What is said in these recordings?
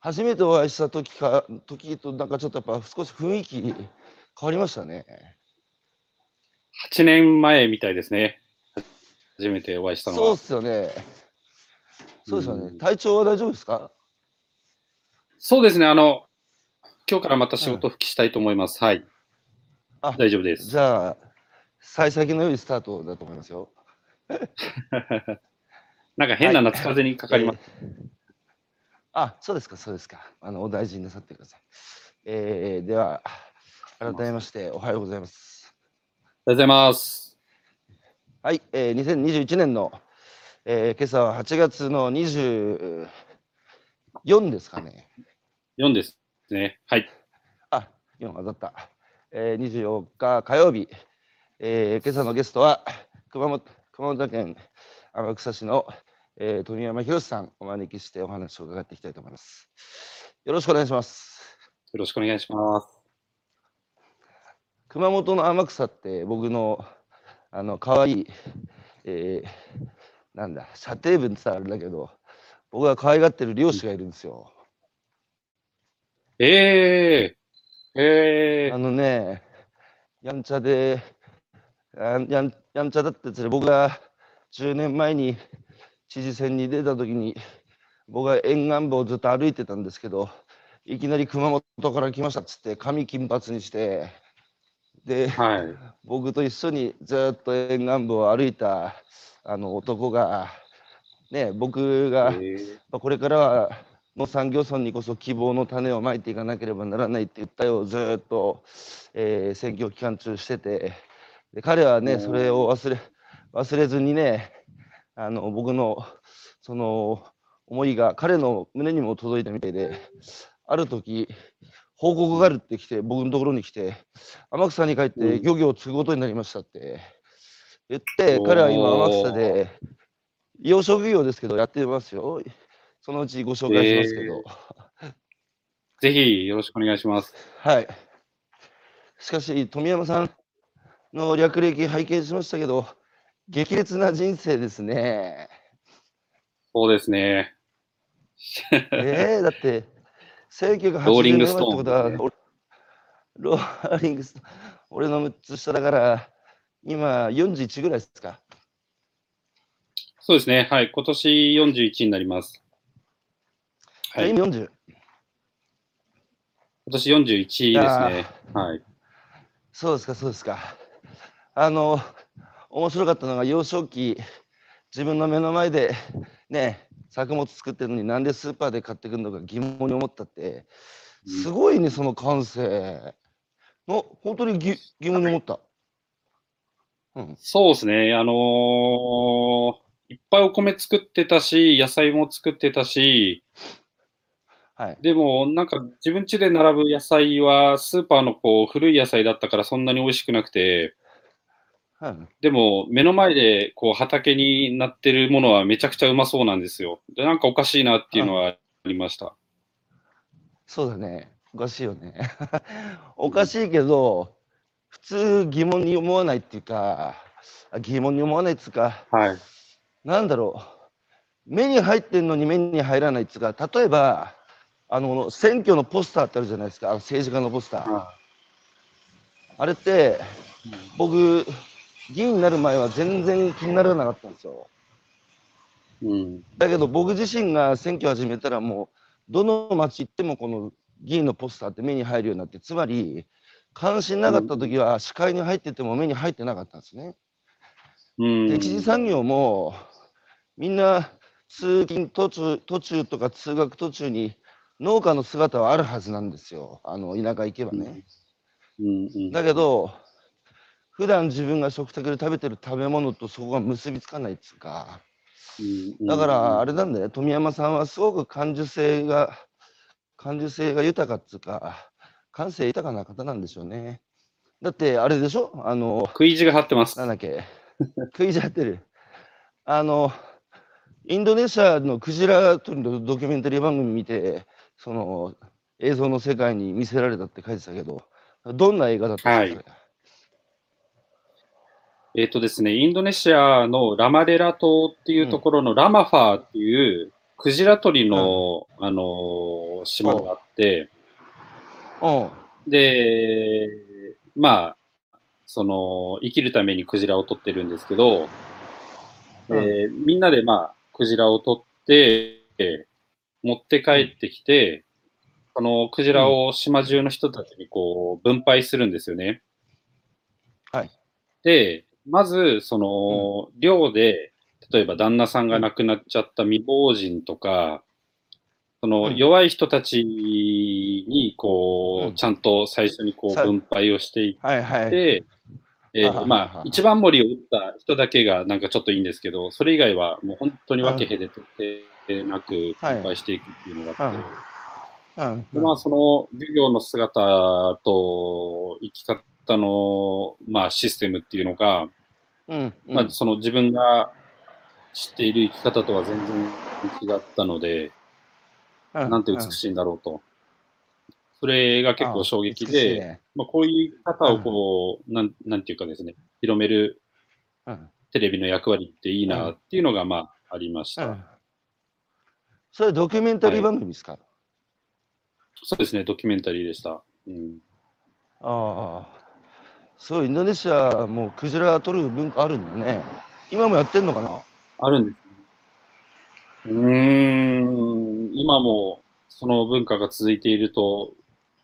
初めてお会いした時か時となんかちょっとやっぱ少し雰囲気変わりましたね。8年前みたいですね。初めてお会いしたのは。そうっすよね。そうですよね。うん体調は大丈夫ですか？そうですね。あの、今日からまた仕事復帰したいと思います。はい。あ大丈夫です。じゃあ、幸先の良いスタートだと思いますよ。なんか変な夏風邪にかかります。えーあ、そうですか、そうですか。あの、お大事になさってください。えーでは、改めまして、おはようございます。おはようございます。はい、えー、2021年の、えー今朝は8月の24ですかね。4ですね。はい。あ、4当たった。えー、24日火曜日、えー今朝のゲストは熊本熊本県天草市の、えー富山博さんお招きしてお話を伺っていきたいと思います。よろしくお願いします。よろしくお願いします。熊本の天草って僕のあの可愛い、えーなんだ射程分って言ったらあれだけど僕が可愛がってる漁師がいるんですよ。えー、えあー、のね、やんちゃで、やんやんちゃだったやつで、僕が10年前に知事選に出た時に、僕は沿岸部をずっと歩いてたんですけど、いきなり熊本から来ましたっつって、髪金髪にして、で、はい。僕と一緒にずっと沿岸部を歩いたあの男が、ね、僕が、えーまあこれからは農産業村にこそ希望の種をまいていかなければならないって言ったよずーっと、えー選挙期間中しててで彼はねそれを忘れ忘れずにねあの僕のその思いが彼の胸にも届いたみたいである時報告があるって来て僕のところに来て天草に帰ってうん漁業を継ぐことになりましたって言って彼は今天草で養殖業ですけどやってますよ。そのうちご紹介しますけど。ぜひよろしくお願いします。はい。しかし、富山さんの略歴拝見しましたけど、激烈な人生ですね。そうですね。えー、だって、1980 ローリン年前ってグストーンことは、俺ローリングストーン、俺の6つ下だから、今41ぐらいですか。そうですね。はい。今年41になります。はい。今今40。年41ですね。はい。そうですか、そうですか。あの、面白かったのが、幼少期、自分の目の前で、ね、作物作ってるのになんでスーパーで買ってくるのか疑問に思ったって、すごいね、その感性。の本当にぎ疑問に思った。うん。そうですね。あのーいっぱいお米作ってたし、野菜も作ってたし、はい。でもなんか自分家で並ぶ野菜はスーパーのこう古い野菜だったからそんなに美味しくなくて、はい、でも目の前でこう畑になってるものはめちゃくちゃうまそうなんですよ。で、なんかおかしいなっていうのはありました。そうだね。おかしいよね。おかしいけど、普通疑問に思わないっていうか、あ疑問に思わないっていうか、はい。なんだろう、目に入ってんのに目に入らないっていうか、例えば、あの、選挙のポスターってあるじゃないですか、あの政治家のポスター。はあれって、い僕、議員になる前は全然気にならなかったんですよ。うん。だけど僕自身が選挙始めたらもう、どの町行ってもこの議員のポスターって目に入るようになって、つまり、関心なかった時は視界に入ってても目に入ってなかったんですね。うん。で一次産業もみんな通勤途中途中とか通学途中に農家の姿はあるはずなんですよあの田舎行けばね。うんうん。だけど普段自分が食卓で食べてる食べ物とそこが結びつかないっつうか。うん。だからあれなんだよ。富山さんはすごく感受性が感受性が豊かっつうか感性豊かな方なんでしょうね。だってあれでしょ？あの食い意地が張ってます。なんだっけ？食いじゃってる。あの、インドネシアのクジラ取りのドキュメンタリー番組見て、その映像の世界に見せられたって書いてたけど、どんな映画だったんですか、えっ、とですね、インドネシアのラマデラ島っていうところのラマファーっていうクジラ取りの、あのー島があって、うん。で、まあ、その、生きるためにクジラを取ってるんですけど、うんえーみんなでまあ、クジラを取って、持って帰ってきて、そのクジラを島中の人たちにこう、分配するんですよね。はい。で、まず、その、漁で、例えば旦那さんが亡くなっちゃった未亡人とか、そのうん。弱い人たちに、こう、うん。ちゃんと最初にこうさ分配をしていっはいはい。て、えーはは。はまあ、一番盛りを打った人だけがなんかちょっといいんですけど、それ以外はもう本当に分け隔てなく分配していくっていうのがあって、うん。でまあ、その漁業の姿と生き方の、まあ、システムっていうのが、うん。まあ、その自分が知っている生き方とは全然違ったので、うんなんて美しいんだろうと。それが結構衝撃で、ねまあ、こういう方をこう、なんなんていうかですね、広めるうんテレビの役割っていいなっていうのが、まあ、ありました。うんそれドキュメンタリー番組ですか、そうですね、ドキュメンタリーでした。うん、ああ。そう、インドネシアもうクジラ取る文化あるんだね。今もやってんのかな？あるんですね。うーん、今もその文化が続いていると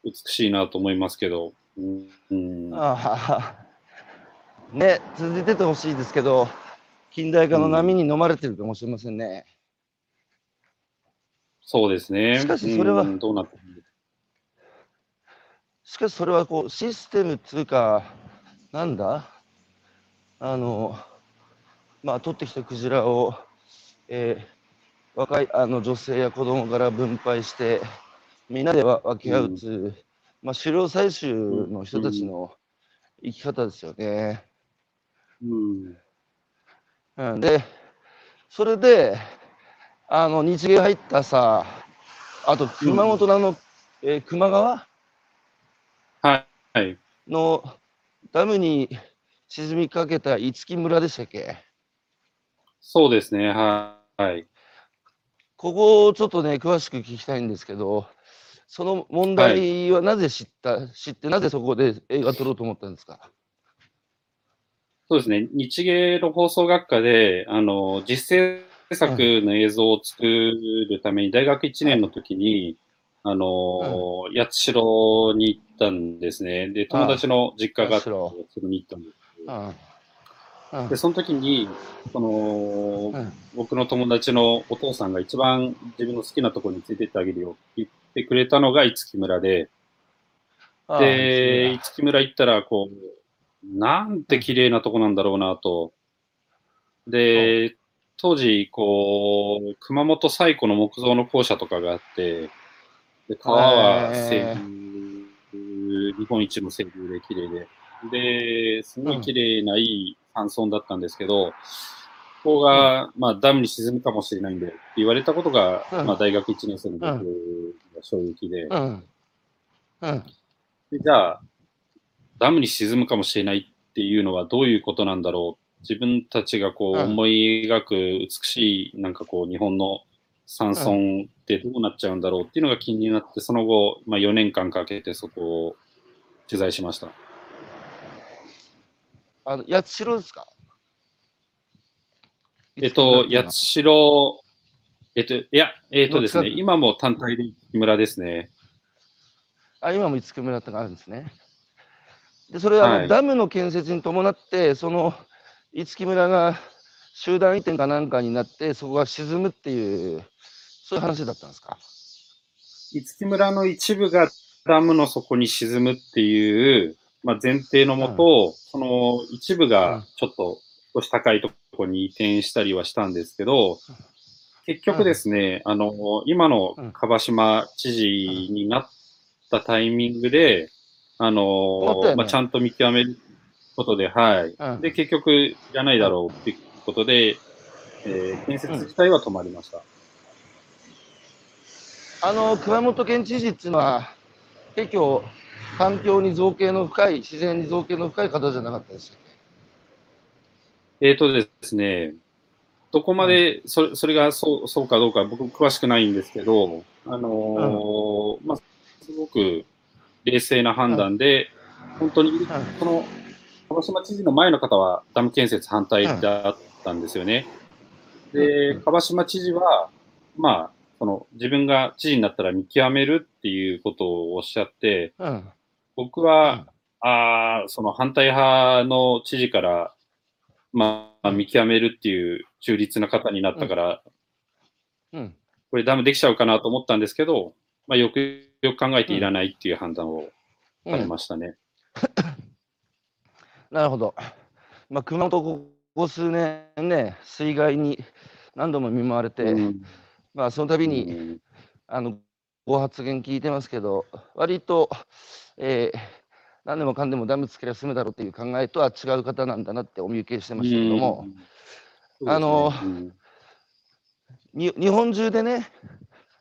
美しいなと思いますけど、うんうんああ。ね、続いててほしいですけど、近代化の波に飲まれてるかもしれませんね。そうですね。しかしそれはうんどうなってるんですしかしそれはこうシステムっていうか、なんだ？あの、まあ、取ってきたクジラを、えー若いあの女性や子供から分配して、みんなでわ分け合うつう、まあ、狩猟採集の人たちの生き方ですよね。うん。うん、で、それで、あの日芸入ったさ、あと熊本のあの、えー球磨川？はい。はい。のダムに沈みかけた五木村でしたっけ？そうですね。はい。はい。ここをちょっとね、詳しく聞きたいんですけど、その問題はなぜ知った、知って、なぜそこで映画撮ろうと思ったんですか？そうですね。日芸の放送学科で、あの、実制作の映像を作るために、大学1年の時に、あの、八代に行ったんですね。で、友達の実家があって、八代そこに行ったんです。うん。うんで、その時に、その、うん僕の友達のお父さんが一番自分の好きなところに連れてってあげるよって言ってくれたのが五木村で、で、五木村行ったら、こう、なんて綺麗なとこなんだろうなと。で、当時、こう、熊本最古の木造の校舎とかがあって、で川は清流、日本一の清流で綺麗で、で、すごい綺麗ないい山村だったんですけど、ここが、まあ、ダムに沈むかもしれないんで言われたことが、うん。まあ、大学1年生の僕が衝撃で、うん。うん。でじゃあ、ダムに沈むかもしれないっていうのはどういうことなんだろう。自分たちがこううん。思い描く美しい、なんかこう日本の山村ってどうなっちゃうんだろうっていうのが気になって、その後、まあ4年間かけてそこを取材しました。あの、八代ですか？えっと、八代、えっと、いや、えっとですね、今も単体で木村ですね。あ、今も五木村ってのがあるんですね。で、それははいダムの建設に伴って、その五木村が集団移転かなんかになって、そこが沈むっていう、そういう話だったんですか？五木村の一部がダムの底に沈むっていう、まあ、前提のもと、その一部うんがちょっと少し高いところに移転したりはしたんですけど、結局ですね、あの、今の樺島知事になったタイミングで、あなったよねの、まあ、ちゃんと見極めることで、はい。うんで、結局、いらないだろうっていうことで、えー建設自体は止まりました。あの、熊本県知事っていうのは、結構、環境に造形の深い、自然に造形の深い方じゃなかったです。えーとですね、どこまでそれそれがそうそうかどうか僕詳しくないんですけど、あのーまあ、すごく冷静な判断で、本当に、この鹿児島知事の前の方はダム建設反対だったんですよね。で、鹿児島知事は、まあ、その自分が知事になったら見極めるっていうことをおっしゃって、うん。僕は、ああ、その反対派の知事から、まあ、見極めるっていう中立な方になったから、うん。これダメできちゃうかなと思ったんですけど、まあ、よくよく考えていらないっていう判断をされましたね。なるほど。まあ、熊本ここ数年ね、水害に何度も見舞われて、うんまあ、その度に、うん。あのご発言聞いてますけど、割と、えー何でもかんでもダムつけりゃ済むだろうっていう考えとは違う方なんだなってお見受けしてましたけども、うん。あの日本中でね、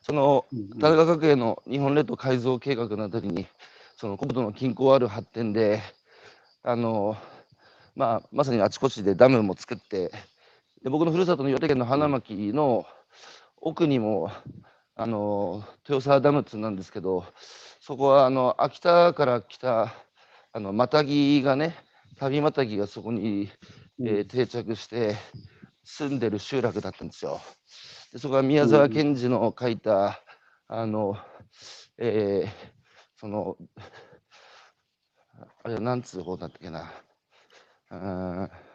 そのうん。田中角栄の日本列島改造計画のあたりに、その国土の均衡ある発展で、あのまあ、まさにあちこちでダムも作って、で僕のふるさとの岩手県の花巻の奥にも、あの豊沢ダムってなんですけど、そこはあの秋田から来たあのマタギがね、旅マタギがそこに、えー定着して住んでる集落だったんですよ。でそこは宮沢賢治の書いた、あの、えーその、あれは何通報だったっけな。うーん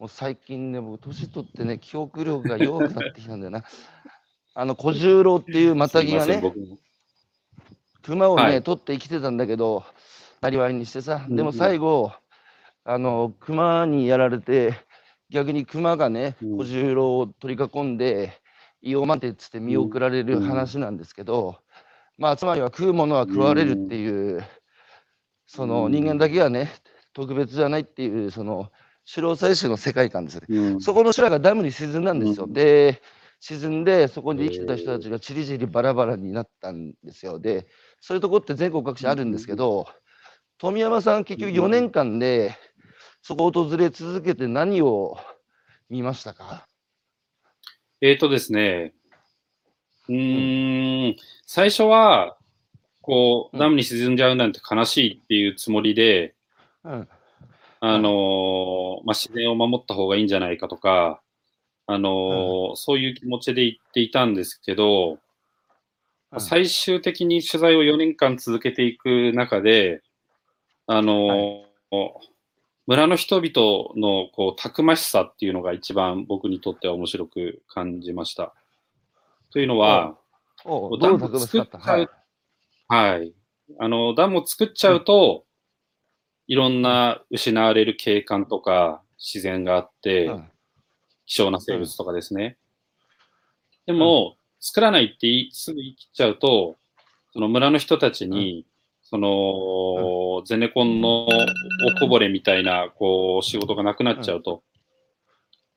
もう最近ね、僕、年取ってね、記憶力が弱くなってきたんだよな。あの小十郎っていうマタギがね、熊をね、はい。取って生きてたんだけど、なりわいにしてさ、うんでも最後、あの熊にやられて、逆に熊がね、うん。小十郎を取り囲んで、胃を待てっつって見送られるうん話なんですけど、まあ、つまりは食うものは食われるっていう、そのうん。人間だけはね、特別じゃないっていう、その、狩猟採集の世界観ですね。うんそこの修羅がダムに沈んだんですよ。うんで、沈んで、そこに生きてた人たちがちりぢりバラバラになったんですよ。で、そういうとこって全国各地あるんですけど、富山さん、結局4年間で、そこを訪れ続けて何を見ましたか？えーとですね、うーん、最初は、こう、うんダムに沈んじゃうなんて悲しいっていうつもりで、うん。あのーまあ、自然を守った方がいいんじゃないかとか、あのーそういう気持ちで言っていたんですけど、うん最終的に取材を4年間続けていく中で、あのー村の人々のこうたくましさっていうのが一番僕にとっては面白く感じました。というのは、ダムどうたくましかった。作っちゃうはい。あの、ダムを作っちゃうと、いろんな失われる景観とか自然があって、うん。希少な生物とかですね。でも、作らないってすぐ言い切っちゃうと、その村の人たちに、その、ゼネコンのおこぼれみたいな、こう、仕事がなくなっちゃうと。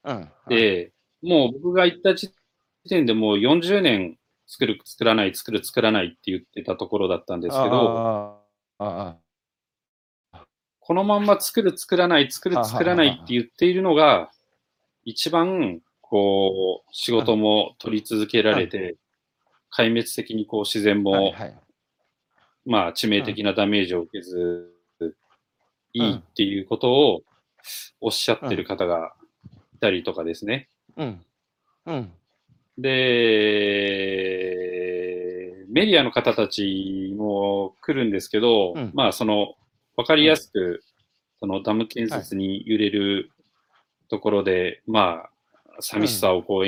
うん。で、もう僕が行った時点でもう40年作る、作らない、作る、作らないって言ってたところだったんですけど、このまんま作る、作らない、作る、あ作らないって言っているのが、一番、こう、仕事も取り続けられて、壊滅的にこう自然も。まあ致命的なダメージを受けず、いいっていうことをおっしゃってる方がいたりとかですね。うん。うん。で、メディアの方たちも来るんですけど、うんまあその、わかりやすく、そのダム建設に揺れるところで、まあ、寂しさをこう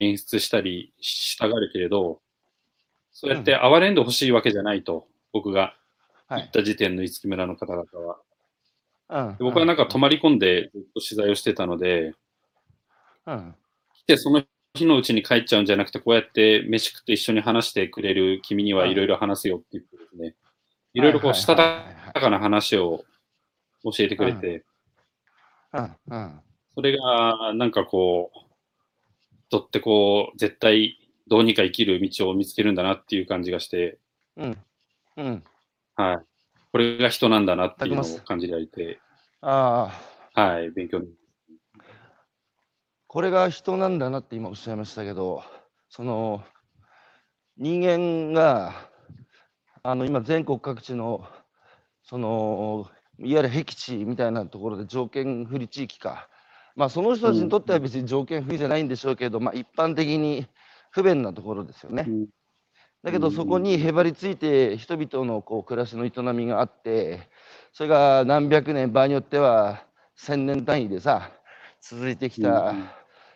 演出したりしたがるけれど、そうやって哀れんでほしいわけじゃないと、僕がはい行っ。た時点の五木村の方々は。僕はなんか泊まり込んでずっと取材をしてたので、うん。来てその日のうちに帰っちゃうんじゃなくて、こうやって飯食って一緒に話してくれる君にはいろいろ話すよって言ってですね、いろいろこう、したたかな話を教えてくれて。それがなんかこう、人ってこう、絶対どうにか生きる道を見つけるんだなっていう感じがして、うん。うん。はい。これが人なんだなっていうのを感じられて、ああ。はい、勉強に。これが人なんだなって今おっしゃいましたけど、その人間があの今全国各地のそのいわゆる僻地みたいなところで条件不利地域か、まあ、その人たちにとっては別に条件不利じゃないんでしょうけど、まあ、一般的に不便なところですよね。だけどそこにへばりついて人々のこう暮らしの営みがあってそれが何百年場合によっては千年単位でさ続いてきた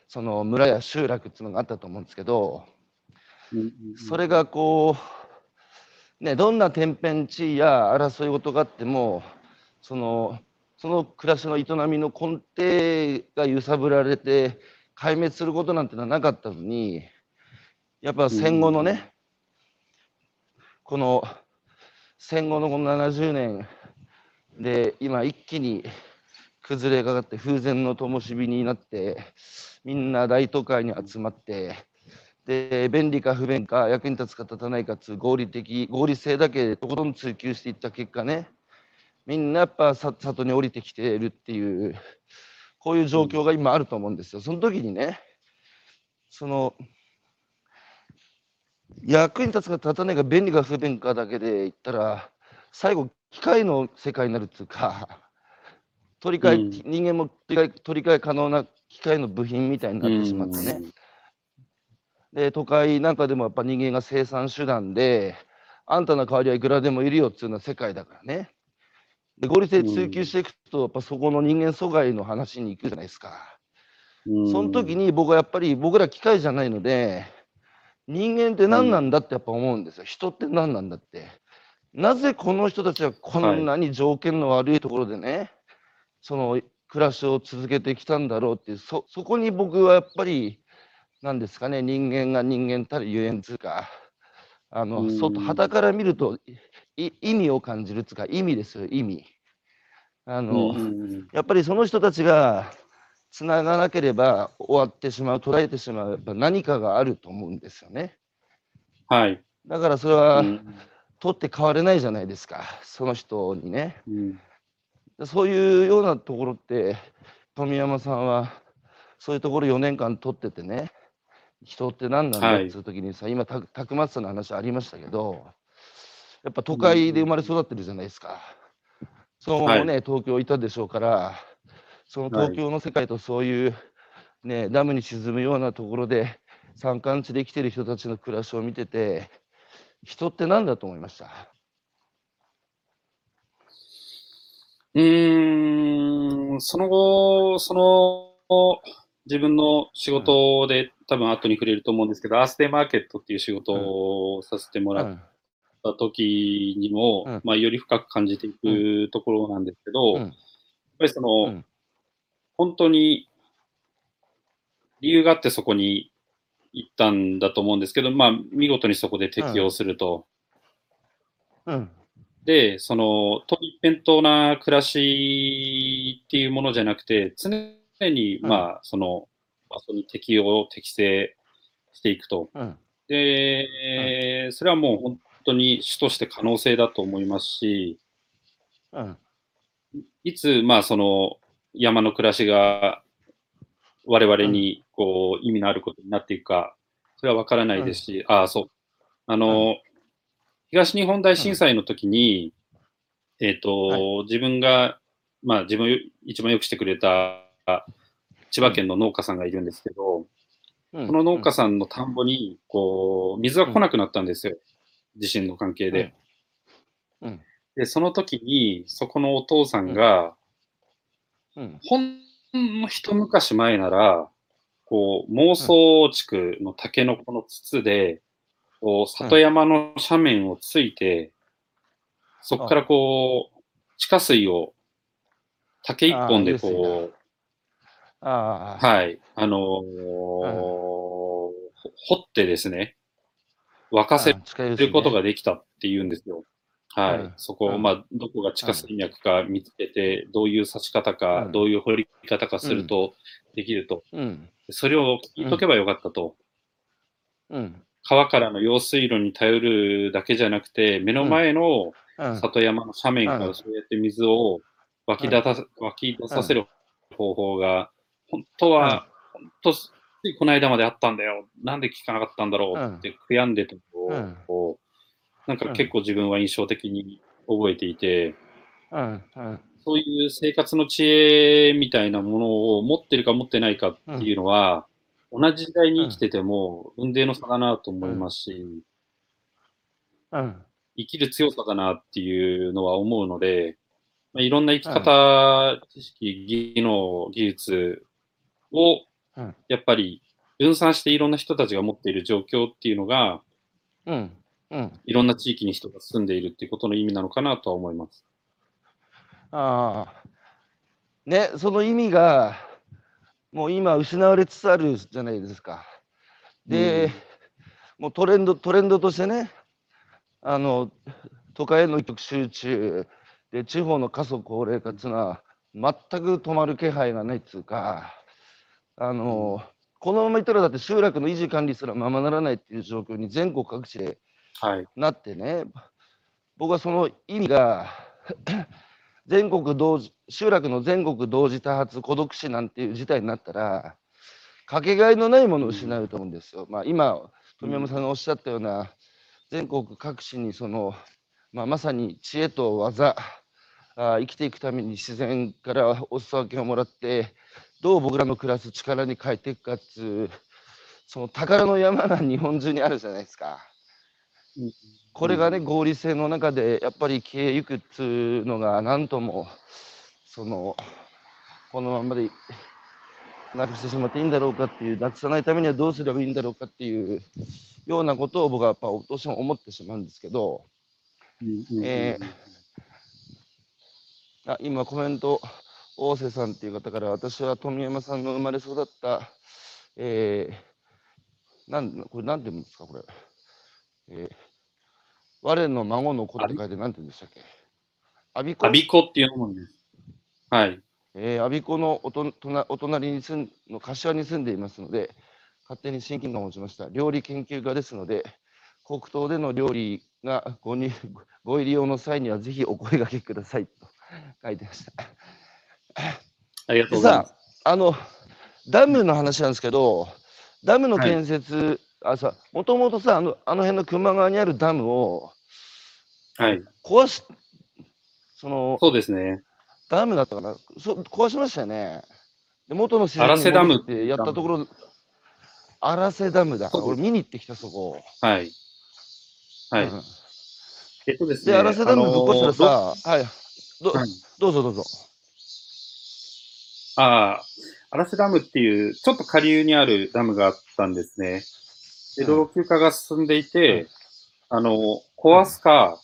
その村や集落っていうのがあったと思うんですけどそれがこうねどんな天変地異や争い事があってもそのその暮らしの営みの根底が揺さぶられて壊滅することなんてのはなかったのにやっぱ戦後のね、この戦後のこの70年で今一気に崩れかかって風前の灯火になってみんな大都会に集まってで便利か不便か役に立つか立たないかつ合理的合理性だけとことん追求していった結果ねみんなやっぱ里に降りてきているっていうこういう状況が今あると思うんですよ。その時にねその役に立つか立たないか便利か不便かだけで言ったら最後機械の世界になるっていうか取り替え、うん、人間も取り替え可能な機械の部品みたいになってしまってね、で都会なんかでもやっぱ人間が生産手段であんたの代わりはいくらでもいるよっていうような世界だからねで合理性追求していくとやっぱそこの人間阻害の話に行くじゃないですか、うん、その時に僕はやっぱり僕ら機械じゃないので人間って何なんだってやっぱ思うんですよ。人って何なんだって。なぜこの人たちはこんなに条件の悪いところでね、はい、その暮らしを続けてきたんだろうっていう、そ、そこに僕はやっぱり、なんですかね、人間が人間たるゆえんつうか、あの、外、旗から見ると意味を感じるつうか、意味ですよ、意味。あの、やっぱりその人たちが、つながなければ終わってしまう、捉えてしまう、やっぱ何かがあると思うんですよね。はい。だからそれは、うん、取って変われないじゃないですか、その人にね。うん、そういうようなところって、富山さんは、そういうところ4年間取っててね、人って何なんだってい。う時にさ、はい、今た、たくましさの話ありましたけど、やっぱ都会で生まれ育ってるじゃないですか。うん、そのね、はい、東京いたでしょうから、その東京の世界とそういう、ね、ダムに沈むようなところで山間地で生きてる人たちの暮らしを見てて人って何だと思いました？うーんその後その自分の仕事で、うん、多分後に触れると思うんですけど、アースデーマーケットっていう仕事をさせてもらった時にも、うん、まあ、より深く感じていくところなんですけど、やっぱりその、本当に理由があってそこに行ったんだと思うんですけど、まあ、見事にそこで適用すると。うん。で、その、と一辺倒な暮らしっていうものじゃなくて、常に、まあ、その場所に適用、適正していくと。うん、で、うん、それはもう本当に主として可能性だと思いますし、うん、いつ、まあ、その、山の暮らしが我々にこう意味のあることになっていくか、それは分からないですし、ああ、そう。あの、東日本大震災の時に、えっ、と、自分が、まあ自分一番よくしてくれた千葉県の農家さんがいるんですけど、その農家さんの田んぼに、こう、水が来なくなったんですよ。地震の関係で。で、その時に、そこのお父さんが、うん、ほんの一昔前なら、こう、妄想地区のタケノコの筒で、こう、里山の斜面をついて、そこからこう、地下水を竹一本でこう、あはい、あのー、掘ってですね、沸かせることができたっていうんですよ。はい、うん、そこを、まあ、どこが地下水脈か見つけて、どういう刺し方か、どういう掘り方かするとできると。それを聞いとけばよかったと。川からの用水路に頼るだけじゃなくて、目の前の里山の斜面からそうやって水を湧き出た湧き出させる方法が、本当は本当、ついこの間まであったんだよ。なんで聞かなかったんだろうって悔やんでたのうん。を、なんか結構自分は印象的に覚えていて、うん。うん。そういう生活の知恵みたいなものを持ってるか持ってないかっていうのは、同じ時代に生きてても、運命の差だなと思いますし、うん。生きる強さだなっていうのは思うので、まあ、いろんな生き方、知識、技能、技術をうん、やっぱり分散していろんな人たちが持っている状況っていうのが、うん。うん。いろんな地域に人が住んでいるっていうことの意味なのかなとは思います。ああ。ねその意味がもう今失われつつあるじゃないですか。で、うん。もうトレンドトレンドとしてねあの都会への一極集中で地方の過疎高齢化っていうのは全く止まる気配がないっていうかあの、このままいったらだって集落の維持管理すらままならないっていう状況に全国各地ではい。なってね僕はその意味が 全国同時集落の全国同時多発孤独死なんていう事態になったらかけがえのないものを失うと思うんですよ。まあ、今富山さんがおっしゃったような全国各地にその、まあ、まさに知恵と技あ生きていくために自然からお裾分けをもらってどう僕らの暮らす力に変えていくかっつうその宝の山が日本中にあるじゃないですか。これがね、合理性の中でやっぱり消えゆくっつうのが何ともそのこのままでなくしてしまっていいんだろうかっていうなくさないためにはどうすればいいんだろうかっていうようなことを僕はやっぱどうしても思ってしまうんですけどえあ今コメント大瀬さんっていう方から私は富山さんの生まれ育ったえー、なんこれなんて言うんですかこれえー我の孫の子って書いてなんて言うんでしたっけアビコアビコっていうものです。はい。えー、我孫子のおとお隣に住んの柏に住んでいますので、勝手に親近感を持ちました。料理研究家ですので、黒糖での料理がごにご入り用の際にはぜひお声掛けくださいと書いてました。ありがとうでございます。さ、あの、ダムの話なんですけど、ダムの建設、あさ、もともとさあの、あの辺の球磨川にあるダムをはい。壊し、その、そうですね。ダムだったかな？そ壊しましたよね。で元の自荒瀬ダムってやったところ、荒瀬ダムだ。俺見に行ってきたそこ。はい。はい。うんえっとですね。で、荒瀬ダムぶっ壊したらあのさ、はい。どはいどうぞどうぞ。ああ、荒瀬ダムっていう、ちょっと下流にあるダムがあったんですね。で、うん老朽化が進んでいて、あの、壊すか、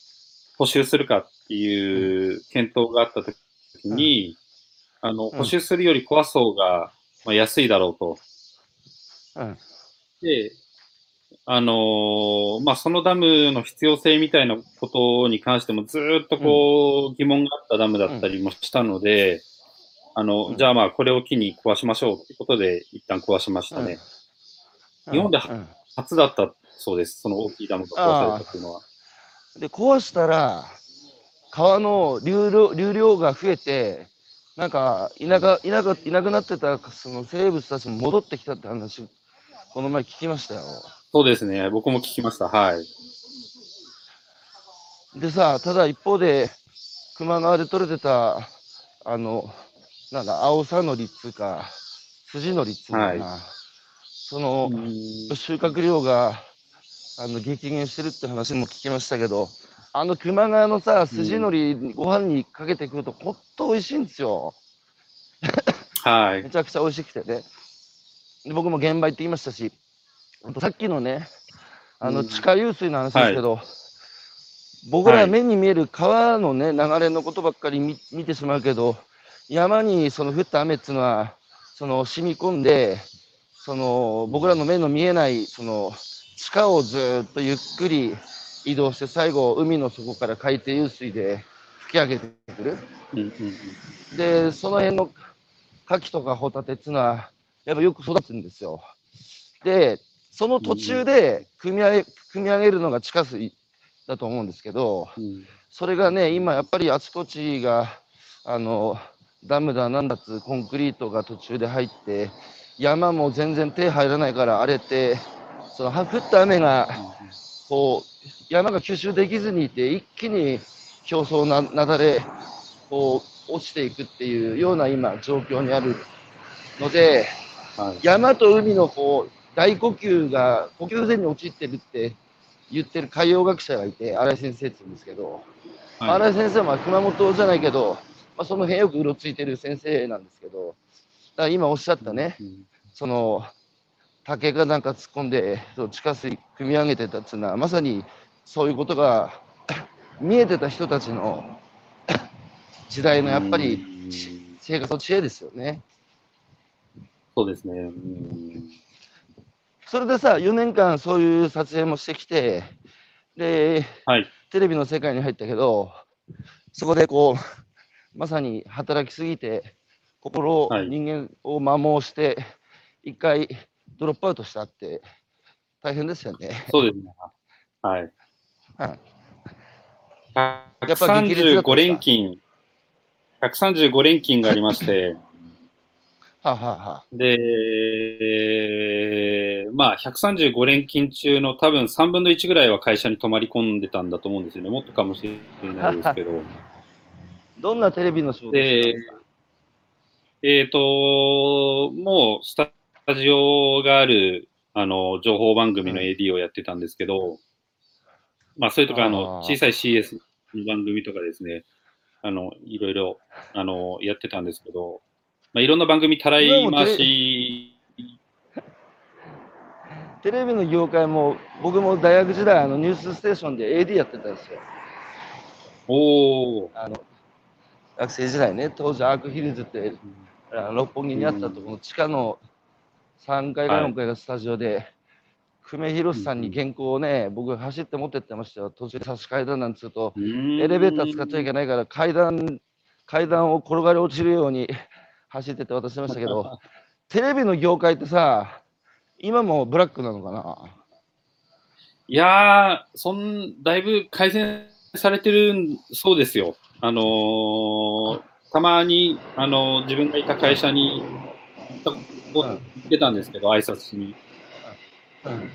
補修するかっていう検討があったときに、あの、うん補修するより壊す方が、まあ、安いだろうと。うん。で、あのーまあ、そのダムの必要性みたいなことに関してもずーっとこう、疑問があったダムだったりもしたので、あの、うんじゃあまあこれを機に壊しましょうっていうことで一旦壊しましたね。日本でうん初だったそうです。その大きいダムが壊されたっていうのは。で、壊したら、川の流量流量が増えて、なんかいなかいなかいなくなってたその生物たちも戻ってきたって話、この前聞きましたよ。そうですね。僕も聞きました。はい。でさ、ただ一方で、球磨川で取れてた、あの、なんだ、青さのりっつうか、筋のりっつうかな、その、収穫量が、あの、激減してるって話も聞きましたけど、あの球磨川のさ、筋のり、ご飯にかけて食うと、ほんと美味しいんですよ。はい。め。ちゃくちゃ美味しくてね。で僕も現場行ってきましたし、さっきのね、あのうん。地下湧水の話ですけど、僕ら目に見える川のね、流れのことばっかり見見てしまうけど、山にその降った雨っていうのは、その染み込んで、その僕らの目の見えないその地下をずーっとゆっくり移動して、最後、海の底から海底湧水で吹き上げてくる。うんうんうんで、その辺の牡蠣とかホタテっていうのは、やっぱよく育つんですよ。で、その途中で組み上げ組み上げるのが地下水だと思うんですけど、うんそれがね、今やっぱりあちこちが、あの、ダムだなんだっつうコンクリートが途中で入って、山も全然手入らないから荒れて、その降った雨がこう山が吸収できずにいて、一気に表層ななだれ、こう落ちていくっていうような今、状況にあるので、はい。山と海のこう大呼吸が呼吸不全に陥ってるって言ってる海洋学者がいて、新井先生って言うんですけど、はい新井先生も熊本じゃないけど、まあ、その辺よくうろついてる先生なんですけど、だから今おっしゃったね、うんその竹がなんか突っ込んで、そう地下水汲み上げてたっていうのは、まさにそういうことが 見えてた人たちの 時代のやっぱりうん生活の知恵ですよね。そうですね。うんそれでさ、4年間そういう撮影もしてきて、で、はい。テレビの世界に入ったけど、そこでこう、まさに働きすぎて、心を、はい人間を摩耗して、一回ドロップアウトしたって、大変ですよね。そうですね。はい。はいやっぱ激烈だったんです135か連勤、135連勤がありまして、はあ、はあはあ、で、まあ、135連勤中の多分3分の1ぐらいは会社に泊まり込んでたんだと思うんですよね。もっとかもしれないですけど。どんなテレビの仕事ですか？えっ、と、もうスタジオがある、あの、情報番組の AD をやってたんですけど、まあ、それとか、あの、小さい CS の番組とかですね、あの、いろいろ、あの、やってたんですけど、まあ、いろんな番組たらい回し、テレビの業界も、僕も大学時代、あのニュースステーションで AD やってたんですよ。おー、あの学生時代ね、当時アークヒルズってあの六本木にあったところの地下の3階かはい。4階がスタジオで、久米宏さんに原稿をね、僕走って持ってってましたよ。途中で差し替えだなんつうと、エエレベーター使っちゃいけないから階段、階段を転がり落ちるように 走ってって渡してましたけど、テレビの業界ってさ、今もブラックなのかな？いやー、そん、だいぶ改善されてるんそうですよ。あのーたまに、あのー自分がいた会社に行ってたんですけど、挨拶しに。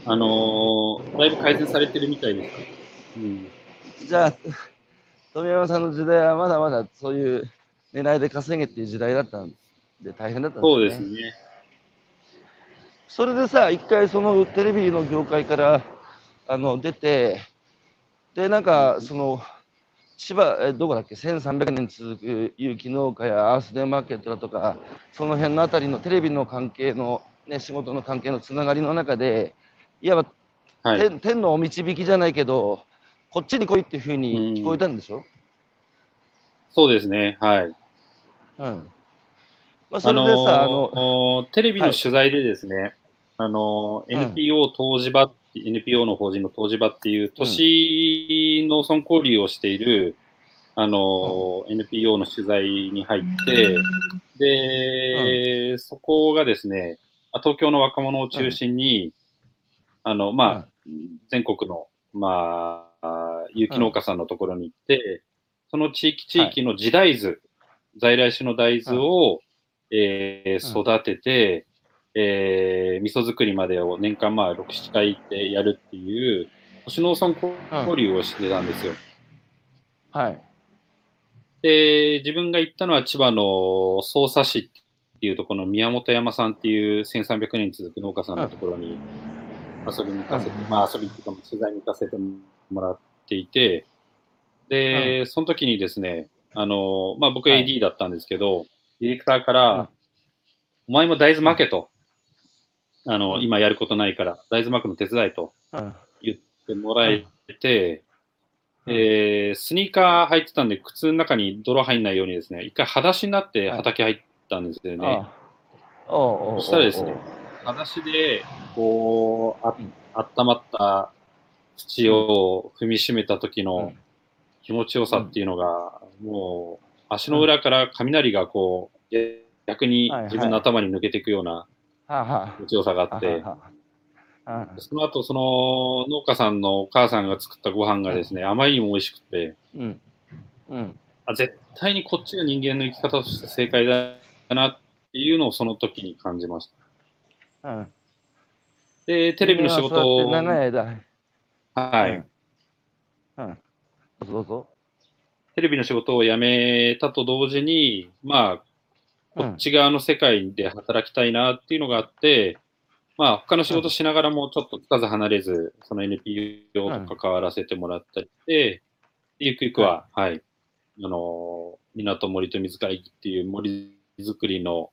あのーだいぶ改善されてるみたいです。うん、じゃあ、富山さんの時代はまだまだそういう狙いで稼げっていう時代だったんで大変だったんそうでね。ですすね。それでさ、一回そのテレビの業界からあの出て、で、なんかその、千葉、えどこだっけ、1300年続く有機農家やアースデーマーケットだとか、その辺のあたりのテレビの関係の、ね、仕事の関係のつながりの中で、いわば、はい。天天のお導きじゃないけど、こっちに来いっていうふうに聞こえたんでしょ、そうですね。はい。うんまあ、そあれでさ、あのテレビの取材でですね、あのー NPO 東芝って、NPO の法人の東芝っていう都市農村交流をしている、あのー NPO の取材に入って、で、そこがですね、あ東京の若者を中心に、あの、まあ、全国の、まあ、有機農家さんのところに行って、その地域地域の時代図、在来種の大豆を、えー育てて、えー味噌作りまでを年間まあ6、7回行ってやるっていう、都市農村交流をしてたんですよ。はい。で、自分が行ったのは千葉の匝瑳市っていうところの宮本山さんっていう1300年続く農家さんのところに遊びに行かせて、うんまあ遊びっていうか取材に行かせてもらっていて、で、その時にですね、あの、まあ僕はい。AD だったんですけど、ディレクターから、うんお前も大豆負けと、あの、うん。今やることないから、大豆巻くの手伝いとうん。言ってもらえて、うん。えースニーカー履いてたんで、靴の中に泥入んないようにですね、一回裸足になって畑入ったんですよね。そしたらですね裸足で、こう、あうん。温まった土を踏みしめた時うのん。気持ちよさっていうのが、もう、足の裏から雷がこう、逆に自分の頭に抜けていくような持ちよさがああって、その後、その農家さんのお母さんが作ったご飯がですね、あまりにも美味しくて、うん。うん。あ絶対にこっちが人間の生き方として正解だなっていうのをその時に感じました。うん。で、テレビの仕事を、はい、うん。どうぞ。テレビの仕事を辞めたと同時に、まあ、こっち側の世界で働きたいなっていうのがあって、まあ、他の仕事しながらもちょっとつかず離れず、その NPO と関わらせてもらったりして、ゆくゆくは、はい、あの、港森と水会議っていう森づくりの、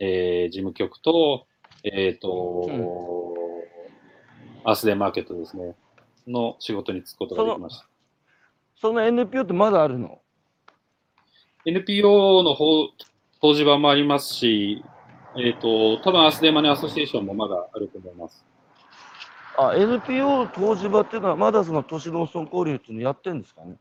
えー事務局と、えっ、と、アースデーマーケットですね、の仕事に就くことができました。その NPO ってまだあるの？NPO の方、当時版もありますし、えっ、と、多分アースデーマネーアソシエーションもまだあると思います。あ、NPO 東芝っていうのは、まだその都市農村交流っていうのやってるんですかね？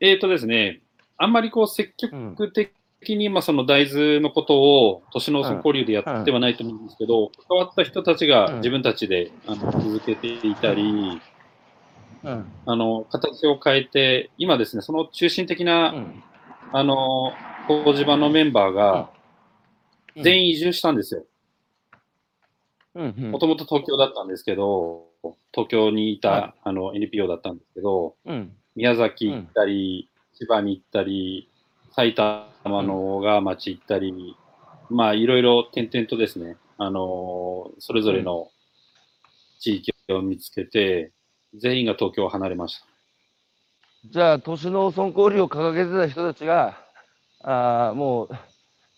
えっ、とですね、あんまりこう積極的に、まあその大豆のことを都市農村交流でやってはないと思うんですけど、関わった人たちが自分たちで、あの続けていたり、うん。あの、形を変えて、今ですね、その中心的な、うん。あの、東芝のメンバーがうん全員移住したんですよ。うんうんもともと東京だったんですけど、東京にいた、あの NPO だったんですけど、うん。宮崎行ったり、千葉に行ったり、埼玉の小川町行ったり、まあいろいろ点々とですね、あのーそれぞれの地域を見つけて、全員が東京を離れました。じゃあ、都市農村交流を掲げてた人たちが、あーもう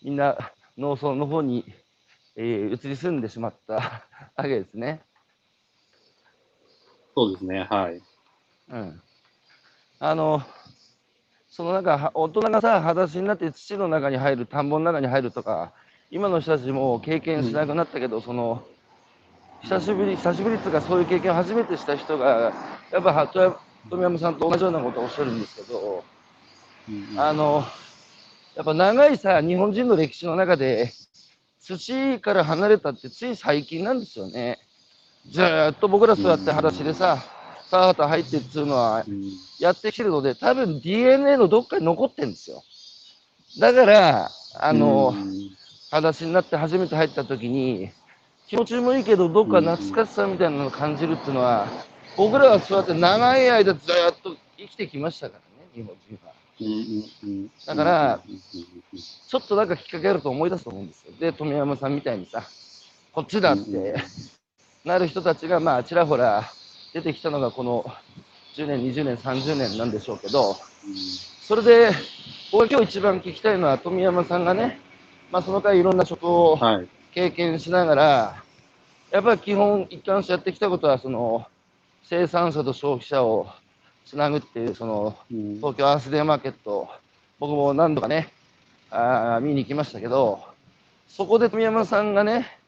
みんな農村の方に、えー移り住んでしまった わけですね。そうですね、はい。うん。あの、そのなんか、は大人がさ、裸足になって土の中に入る、田んぼの中に入るとか、今の人たちも経験しなくなったけど、その、久しぶり、久しぶりっていうか、そういう経験を初めてした人が、やっぱ、富山さんと同じようなことをおっしゃるんですけど、あの、やっぱ長いさ、日本人の歴史の中で、土から離れたってつい最近なんですよね。ずっと僕らそうやって裸足でさ、田畑入ってっつうのはやってきてるので、多分 DNA のどっかに残ってるんですよ。だから、あの、裸足になって初めて入った時に、気持ちもいいけど、どっか懐かしさみたいなのを感じるっていうのは、僕らはそうやって長い間ずっと生きてきましたからね、日本人は。だからちょっとなんかきっかけあると思い出すと思うんですよ。で、富山さんみたいにさ、こっちだってなる人たちが、まあ、ちらほら出てきたのが、この10年、20年、30年なんでしょうけど、それで、僕が今日一番聞きたいのは、富山さんがね、まあ、その間いろんな職を。経験しながら、やっぱり基本一貫してやってきたことは、その、生産者と消費者をつなぐっていう、その、うん東京アースデーマーケット、僕も何度かね、あー見に行きましたけど、そこで富山さんがね、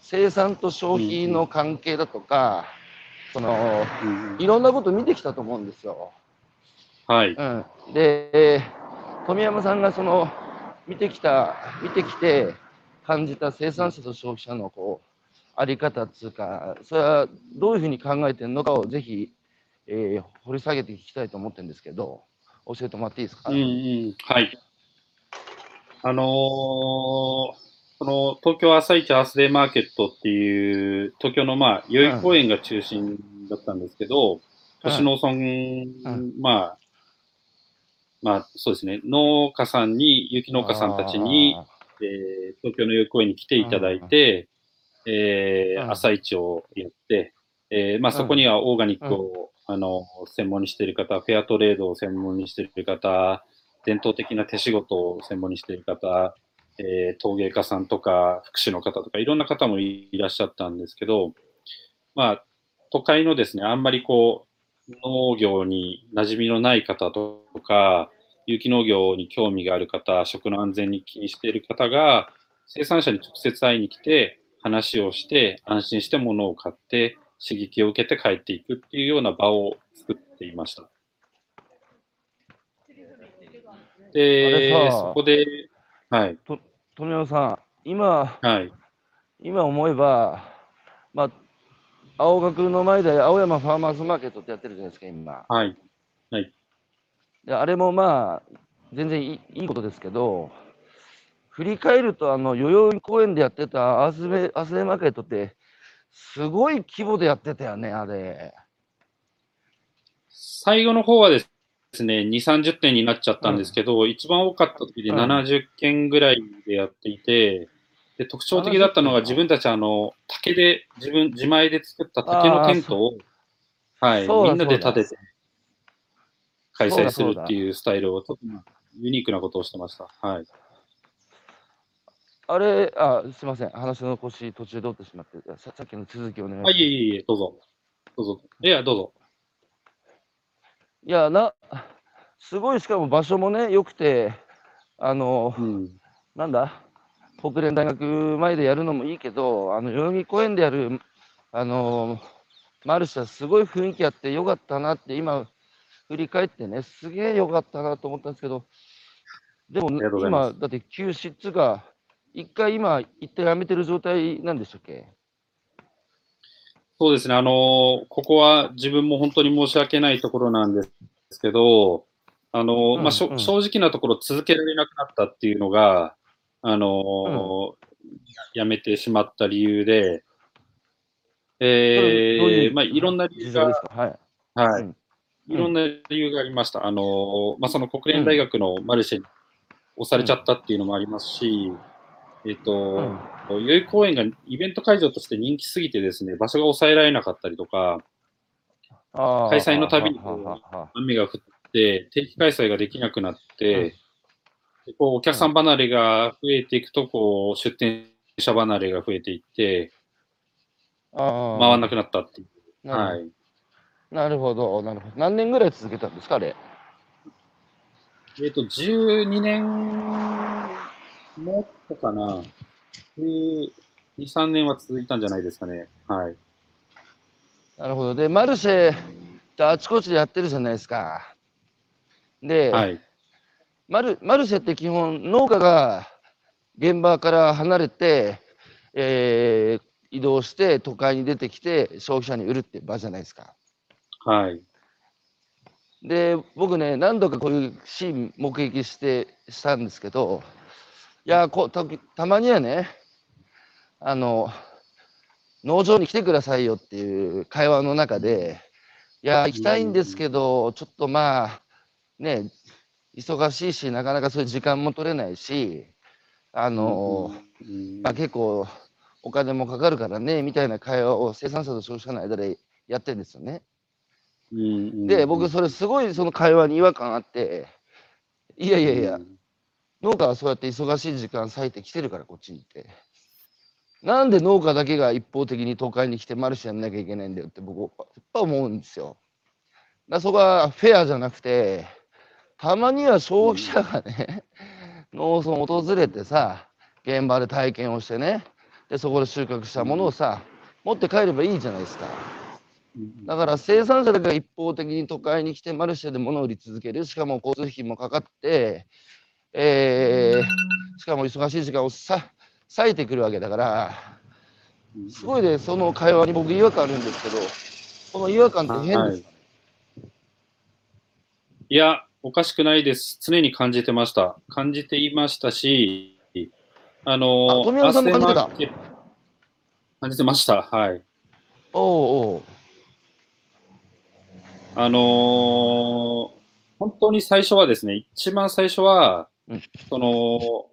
生産と消費の関係だとか、その、うんいろんなこと見てきたと思うんですよ。はい。うん、で、富山さんがその、見てきた、見てきて感じた生産者と消費者のこう、あり方っていうか、それはどういうふうに考えてるのかをぜひ、えー掘り下げて聞きたいと思ってるんですけど、教えてもらっていいですか、うんうん、はい。あのーこの東京朝市アースデーマーケットっていう、東京のまあ、代々木公園が中心だったんですけど、都市農村、んまあ、まあ、そうですね、農家さんに、有機農家さんたちに、あえー東京の代々木公園に来ていただいて、えーうん。朝市をやって、えーまあ、うん。そこにはオーガニックを、あの専門にしている方、フェアトレードを専門にしている方、伝統的な手仕事を専門にしている方、えー陶芸家さんとか、福祉の方とか、いろんな方もいらっしゃったんですけど、まあ、都会のですね、あんまりこう、農業に馴染みのない方とか、有機農業に興味がある方、食の安全に気にしている方が、生産者に直接会いに来て、話をして、安心して物を買って、刺激を受けて帰っていくっていうような場を作っていました。あでそこで、はい、富山さん、今、はい、今思えば、まあ、青学の前で青山ファーマーズマーケットってやってるじゃないですか、今。はい、であれもまあ、全然いいいいことですけど、振り返ると、あの、代々木公園でやってたアースメ、アースデーマーケットって、すごい規模でやってたよね、あれ。最後の方はですね、2、30点になっちゃったんですけど、一番多かった時でうん70件ぐらいでやっていて、で特徴的だったのが70自分たちあの、竹で、自分、自前で作った竹のテントを、はい、みんなでそうだ立てて開催するっていうスタイルを、ちょっとユニークなことをしてました。はい。あれ、あ、すいません。話の腰途中で折ってしまって、ささっきの続きお願いしまあ、す。いえいえいえ、どうぞ。どうぞ。いや、どうぞ。いや、な、すごい、しかも場所もね、良くて、あの、うん。なんだ、国連大学前でやるのもいいけど、あの、代々木公園でやる、あの、マルシェはすごい雰囲気あって良かったなって、今、振り返ってね、すげえ良かったなと思ったんですけど、でも今、だって休止っつうか、一回今、一旦やめてる状態なんでしたっけ？そうですね、あのここは自分も本当に申し訳ないところなんですけど、あのうんまあ正直なところ続けられなくなったっていうのが、あのやめてしまった理由で、えーまあ、いろんな理由がはい。はい。うん。いろんな理由がありました。あのまあ、その国連大学のマルシェに押されちゃったっていうのもありますし、えっ、と、うん代々木公園がイベント会場として人気すぎてですね、場所が抑えられなかったりとか、開催のたびに雨が降って、定期開催ができなくなって、でこうお客さん離れが増えていくと、こう出店者離れが増えていって、あ回らなくなったっていう。はい。なるほど、なるほど。何年ぐらい続けたんですか、あれ？えっ、と、12年もっとかな。12、3年は続いたんじゃないですかね。はい。なるほど。で、マルシェってあちこちでやってるじゃないですか。で、はい。マルマルシェって基本農家が現場から離れて、えー移動して都会に出てきて消費者に売るって場じゃないですか。はい。で僕ね何度かこういうシーン目撃してしたんですけどいやこたたまにはねあの農場に来てくださいよっていう会話の中でいや行きたいんですけどちょっとまあね忙しいしなかなかそういう時間も取れないしあの、うん。まあ、結構お金もかかるからねみたいな会話を生産者と消費者の間でやってるんですよね。うんで僕それすごいその会話に違和感あっていやいやいや、農家はそうやって忙しい時間割いて来てるからこっちにって。なんで農家だけが一方的に都会に来てマルシェやんなきゃいけないんだよって僕やっぱ思うんですよ。だそこはフェアじゃなくてたまには消費者がね、農村を訪れてさ現場で体験をしてねでそこで収穫したものをさ持って帰ればいいじゃないですか。だから生産者だけが一方的に都会に来てマルシェで物を売り続ける。しかも交通費もかかって、えーしかも忙しい時間をさ割いてくるわけだからすごいねその会話に僕違和感あるんですけどこの違和感って変です、はいいや、おかしくないです。常に感じてました。感じていましたし、あのあさんも感じてた？感じてました。はい。おうおうあのー本当に最初はですね、一番最初は、うん。その、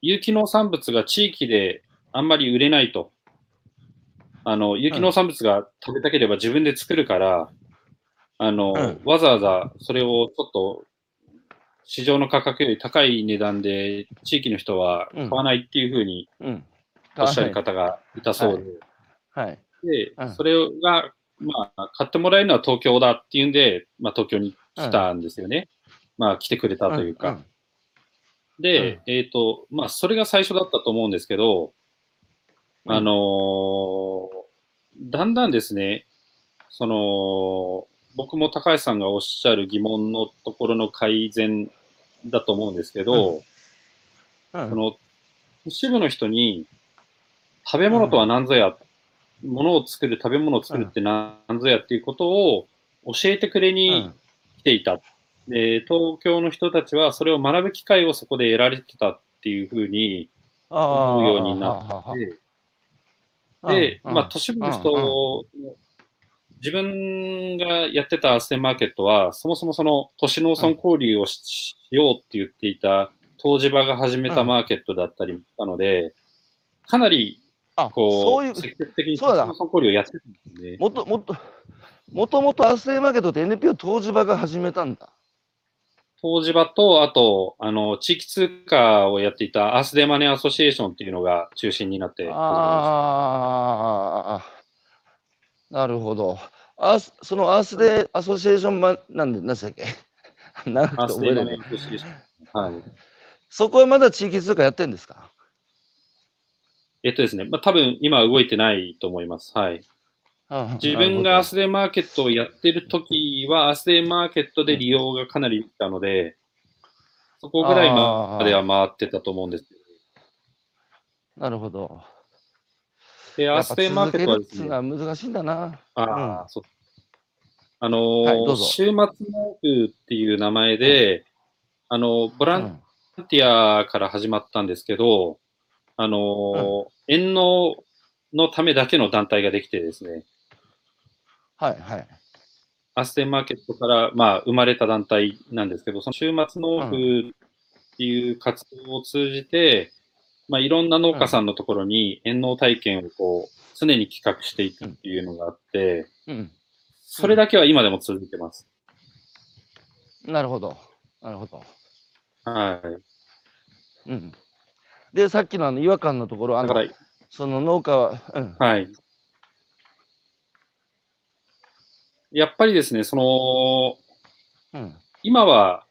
有機農産物が地域であんまり売れないと。あの、有機農産物が食べたければ自分で作るから、あの、うん。わざわざそれをちょっと、市場の価格より高い値段で地域の人は買わないっていうふうにうん。おっしゃる方がいたそうで、はい。でうん、それが、まあ、買ってもらえるのは東京だっていうんで、まあ、東京に来たんですよね。まあ、来てくれたというか。んで、えっ、と、まあ、それが最初だったと思うんですけど、うん。あのーだんだんですね、その、僕も高橋さんがおっしゃる疑問のところの改善だと思うんですけど、うん。その、都市部の人に、食べ物とは何ぞや、物を作る、食べ物を作るって何ぞやっていうことを教えてくれうにん。来ていた。で、東京の人たちはそれを学ぶ機会をそこで得られてたっっていうふうにあ思うようになあって、あで、うんまあ、都市部の人、自分がやってたアースデンマーケットは、そもそもその都市農村交流をししようって言っていた東芝が始めたマーケットだったりもしたので、かなりあこう、そういう、積極的にそうだ都市農村交流をやってたんで。すね。もっともっと、もともとアースデーマーケットって NPO 東芝が始めたんだ。東芝と、あと、あの、地域通貨をやっていたアースデーマネーアソシエーションっていうのが中心になってああ、なるほど。アそのアースデーアソシエーションマンなんで、何でしたっけ？長くてスデ覚えれないーマネーアソシエーション。はい。そこはまだ地域通貨やってんですか？えっとですね、まあ、多分今は動いてないと思います。はい。自分がアースデーマーケットをやってる時は、アースデーマーケットで利用がかなりいたので、そこぐらいまでは回ってたと思うんです。なるほど。で、アースデーマーケットはですね難しいんだな。ああ、そう。あのーはい週末農具っていう名前で、あの、ボランうんティアから始まったんですけど、あのー遠農のためだけの団体ができてですね、はいはい。アステンマーケットから、まあ、生まれた団体なんですけど、その週末農具っていう活動を通じて、まあ、いろんな農家さんのところに遠農体験をこう、常に企画していくっていうのがあって、うん。それだけは今でも続いてます。なるほど。なるほど。はい。うん。で、さっきのあの違和感のところ、あのその農家は、うん。はい。やっぱりですね、その、うん。今は、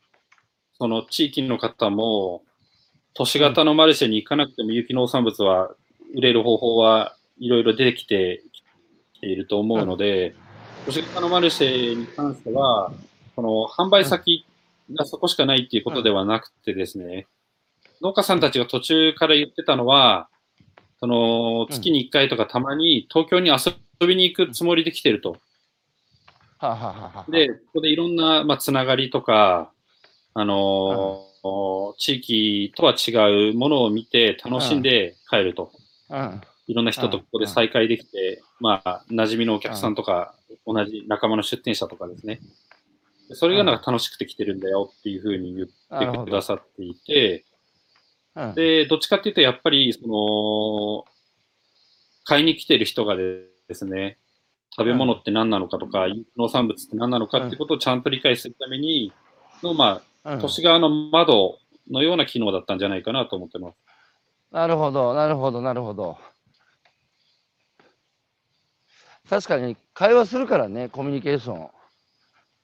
その地域の方も、都市型のマルシェに行かなくても有機農産物は売れる方法はいろいろ出てきていると思うので、都市型のマルシェに関しては、その販売先がそこしかないっていうことではなくてですね、農家さんたちが途中から言ってたのは、その月に1回とかたまに東京に遊びに行くつもりで来てると。はあ、はあはで、ここでいろんな、まあ、つながりとか、あのー地域とは違うものを見て楽しんで帰ると。うん。いろんな人とここで再会できて、まあ、馴染みのお客さんとか、同じ仲間の出店者とかですね。それがなんか楽しくて来てるんだよっていうふうに言ってくださっていて、うん、で、どっちかっていうと、やっぱり、その、買いに来てる人がですね、食べ物って何なのかとか、農産物って何なのかってことをちゃんと理解するためにの、まあ、うん都市側の窓のような機能だったんじゃないかなと思ってます。なるほど、なるほど、なるほど。確かに会話するからね、コミュニケーション。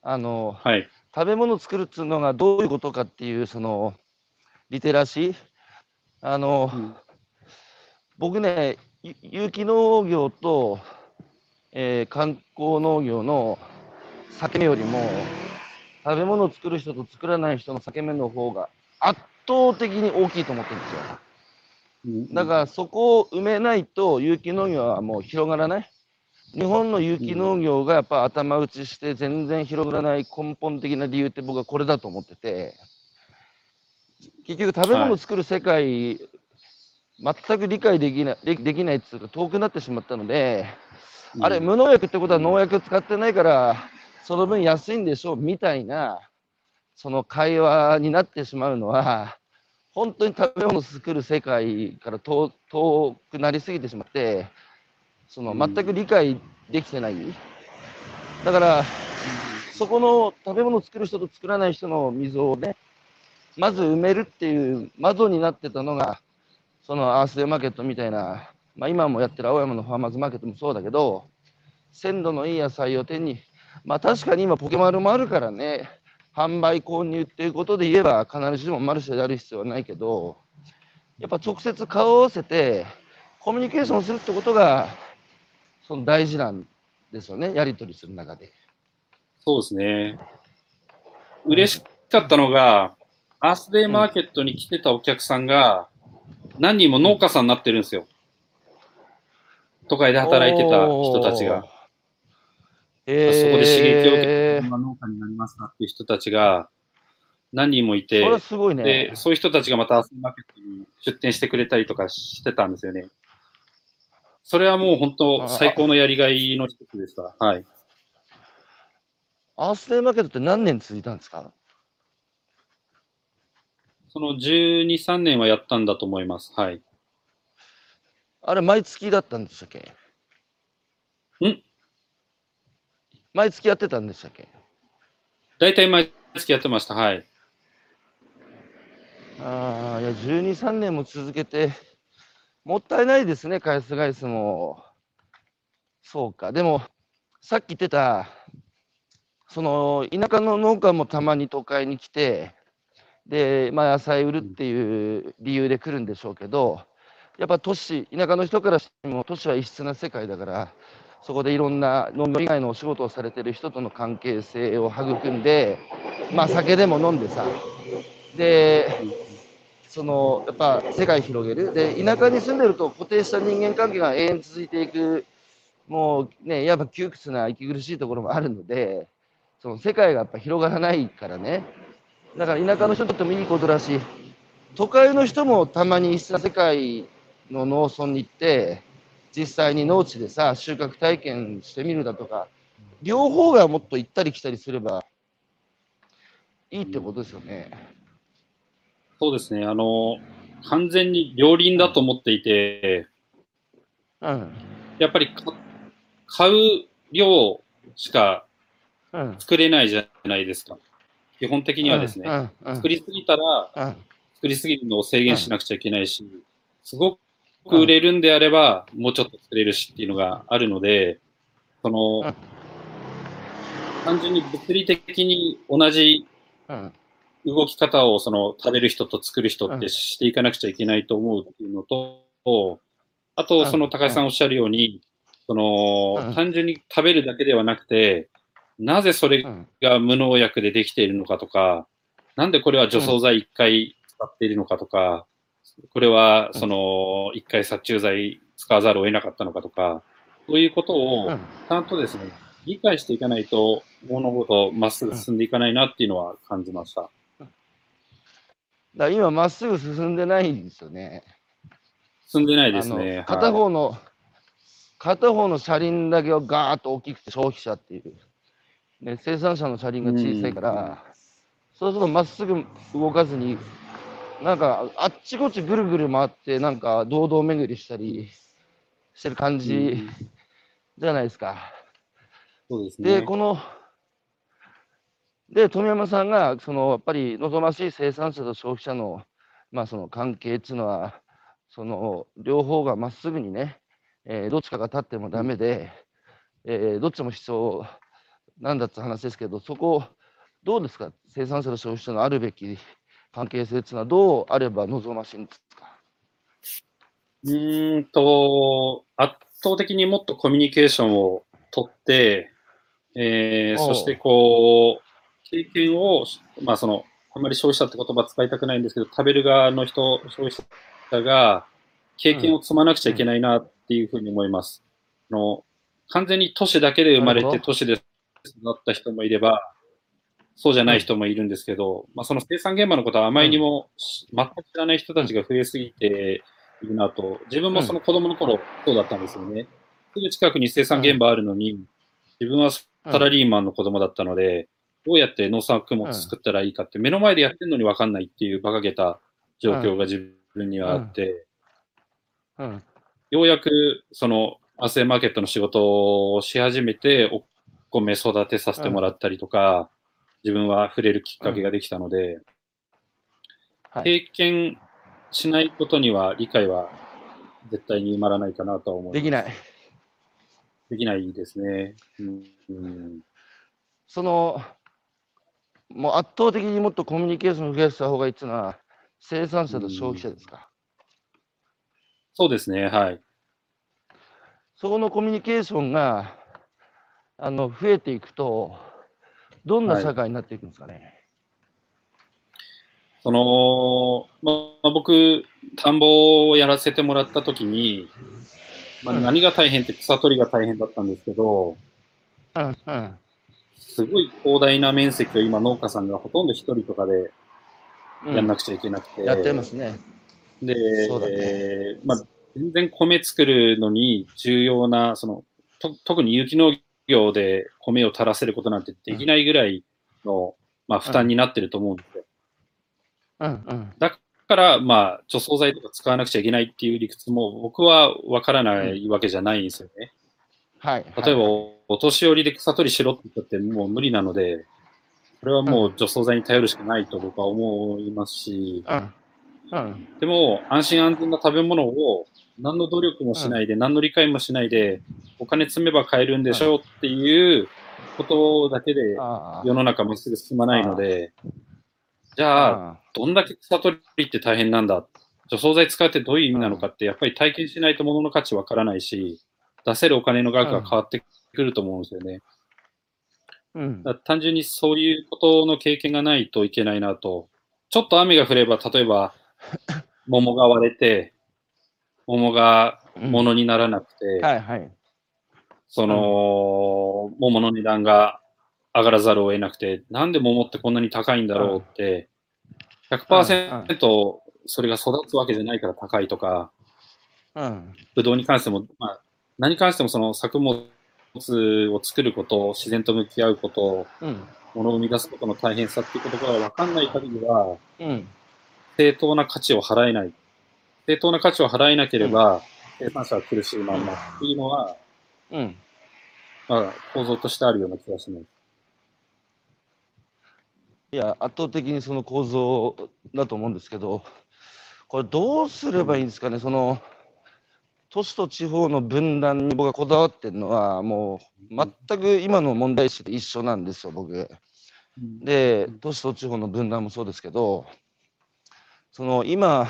あの、はい。食べ物作るっていうのがどういうことかっていう、その、リテラシー。あの、うん僕ね、ゆ有機農業と、えー観光農業の裂け目よりも、食べ物を作る人と作らない人の裂け目の方が圧倒的に大きいと思ってるんですよ。だからそこを埋めないと有機農業はもう広がらない。日本の有機農業がやっぱ頭打ちして全然広がらない根本的な理由って僕はこれだと思ってて、結局食べ物を作る世界、全く理解できない、でできないっていうか遠くなってしまったので、あれ、無農薬ってことは農薬使ってないから、その分安いんでしょうみたいな、その会話になってしまうのは、本当に食べ物を作る世界から遠遠くなりすぎてしまって、そのうん全く理解できてない。だから、そこの食べ物を作る人と作らない人の溝をね、まず埋めるっていう窓になってたのが、そのアースデーマーケットみたいな、まあ、今もやってる青山のファーマーズマーケットもそうだけど、鮮度のいい野菜を手に、まあ確かに今ポケマルもあるからね、販売購入っていうことで言えば必ずしもマルシェである必要はないけど、やっぱ直接顔を合わせてコミュニケーションするってことが、その大事なんですよね、やり取りする中で。そうですね。嬉しかったのが、アースデーマーケットに来てたお客さんが、何人も農家さんになってるんですよ。都会で働いてた人たちが。えー、そこで刺激を受けて、今農家になりましたっていう人たちが、何人もいて、すごいね。で、そういう人たちがまたアスマーケットに出店してくれたりとかしてたんですよね。それはもう本当、最高のやりがいの一つでした。はい。アースデーマーケットって何年続いたんですか？その12、3年はやったんだと思います。はい。あれ、毎月だったんでしたっけ？ん？毎月やってたんでしたっけ？大体毎月やってました。はい。ああ、いや、12、3年も続けて、もったいないですね、返す返すも。そうか。でも、さっき言ってた、その、田舎の農家もたまに都会に来て、で、まあ、野菜売るっていう理由で来るんでしょうけど、やっぱ都市、田舎の人からしても、都市は異質な世界だから、そこでいろんな農業以外のお仕事をされてる人との関係性を育んで、まあ、酒でも飲んでさ、で、そのやっぱ世界広げる。で田舎に住んでると固定した人間関係が永遠続いていく。もうねやっぱ窮屈な息苦しいところもあるのでその世界がやっぱ広がらないからね。だから田舎の人にとってもいいことだし都会の人もたまに一緒な世界の農村に行って実際に農地でさ収穫体験してみるだとか両方がもっと行ったり来たりすればいいってことですよね。そうですね。あの、完全に両輪だと思っていて、うんやっぱりか買う量しかうん作れないじゃないですか。基本的にはですね。うんうん作りすぎたら、うん作りすぎるのを制限しなくちゃいけないし、すごく売れるんであれば、もうちょっと作れるしっていうのがあるので、その、うん。単純に物理的に同じうん動き方をその食べる人と作る人っうんてしていかなくちゃいけないと思うっていうのと、あうんと、その高井さんおっしゃるように、その、うん。単純に食べるだけではなくて、なぜそれうんが無農薬でできているのかとか、なんでこれは除草剤1回使っているのかとか、これはその1回殺虫剤使わざるを得なかったのかとか、そういうことをうんちゃんとですね、理解していかないと物事まっすぐ進んでいかないなっていうのは感じました。だ今まっすぐ進んでないんですよね。進んでないですね。片はい方の、片方の車輪だけをガーッと大きくて消費者っていう、ね、生産者の車輪が小さいから、そうするとまっすぐ動かずに、なんかあっちこっちぐるぐる回って、なんか堂々巡りしたりしてる感うじんじゃないですか。そうですね。で、この、で、富山さんが、その、やっぱり望ましい生産者と消費者の、まあ、その関係っていうのは、その、両方がまっすぐにね、えーどっちかが立ってもダメで、えーどっちも必要なんだって話ですけど、そこ、どうですか？生産者と消費者のあるべき関係性っていうのはどうあれば望ましいんですか？うーんと、圧倒的にもっとコミュニケーションをとって、えーそしてこう、経験を、まあその、あんまり消費者って言葉使いたくないんですけど、食べる側の人、消費者が経験を積まなくちゃいけないなっていうふうに思います。あの完全に都市だけで生まれて都市で育った人もいれば、そうじゃない人もいるんですけど、まあその生産現場のことはあまりにもし全く知らない人たちが増えすぎているなと、自分もその子供の頃そうだったんですよね。すぐ近くに生産現場あるのに、自分はサラリーマンの子供だったので、どうやって農作物作ったらいいかって、目の前でやってるのに分かんないっていう馬鹿げた状況が自分にはあって、うん。ようやくそのアセマーケットの仕事をし始めて、お米育てさせてもらったりとか、自分は触れるきっかけができたので、はい。経験しないことには理解は絶対に埋まらないかなとは思います。できない。できないですね。うんうんその、もう圧倒的にもっとコミュニケーションを増やした方がいいっていうのは、生産者と消費者ですか？そうですね、はい。そこのコミュニケーションがあの増えていくと、どんな社会になっていくんですかね？その、まあ、僕、田んぼをやらせてもらったときに、まあ、うん何が大変って草取りが大変だったんですけど、うんうんすごい広大な面積を今農家さんがほとんど一人とかでやんなくちゃいけなくて。やってますね。で、ねえーまあ、全然米作るのに重要な、その、と特に有機農業で米を垂らせることなんてできないぐらいの、まあ、負担になってると思うんですよ。うんうん。だから、まあ、除草剤とか使わなくちゃいけないっていう理屈も僕はわからないわけじゃないんですよね。はい。例えば、はいお年寄りで草取りしろって言ったってもう無理なので、それはもう除草剤に頼るしかないと僕は思いますし、うん。うん。でも安心安全な食べ物を何の努力もしないで、何の理解もしないで、お金積めば買えるんでしょうっていうことだけで。世の中まっすぐ進まないので、じゃあ、あどんだけ草取りって大変なんだ？除草剤使うってどういう意味なのかって、やっぱり体験しないと物の価値わからないし、出せるお金の額が変わってくると思うんですよね。うん。単純にそういうことの経験がないといけないなと。ちょっと雨が降れば、例えば、桃が割れて、桃が物にならなくて、はいはい。その、桃の値段が上がらざるを得なくて、なんで桃ってこんなに高いんだろうって、100%それが育つわけじゃないから高いとか、うん。ブドウに関しても、まあ、何に関してもその作物を作ること、自然と向き合うこと、うん。物を生み出すことの大変さっていうことが分かんない限りは、うん。正当な価値を払えない。正当な価値を払えなければ、生産者は苦しいまんまっていうのは、うん。まあ、構造としてあるような気がします。いや、圧倒的にその構造だと思うんですけど、これどうすればいいんですかね、その、都市と地方の分断に僕がこだわってるのは、もう全く今の問題意識と一緒なんですよ、僕。で、都市と地方の分断もそうですけど、その今、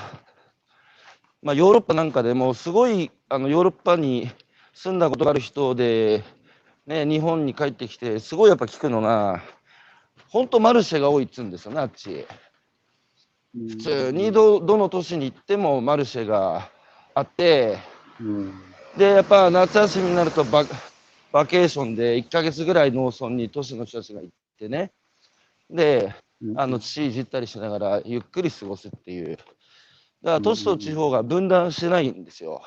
まあ、ヨーロッパなんかでもすごいあのヨーロッパに住んだことがある人で、ね、日本に帰ってきて、すごいやっぱ聞くのが、本当マルシェが多いっつうんですよね、あっち。普通にどどの都市に行ってもマルシェがあって、うんで、やっぱ夏休みになるとババケーションで1ヶ月ぐらい農村に都市の人たちが行ってね、で、あの土いじったりしながらゆっくり過ごすっていう。だから都市と地方が分断してないんですよ。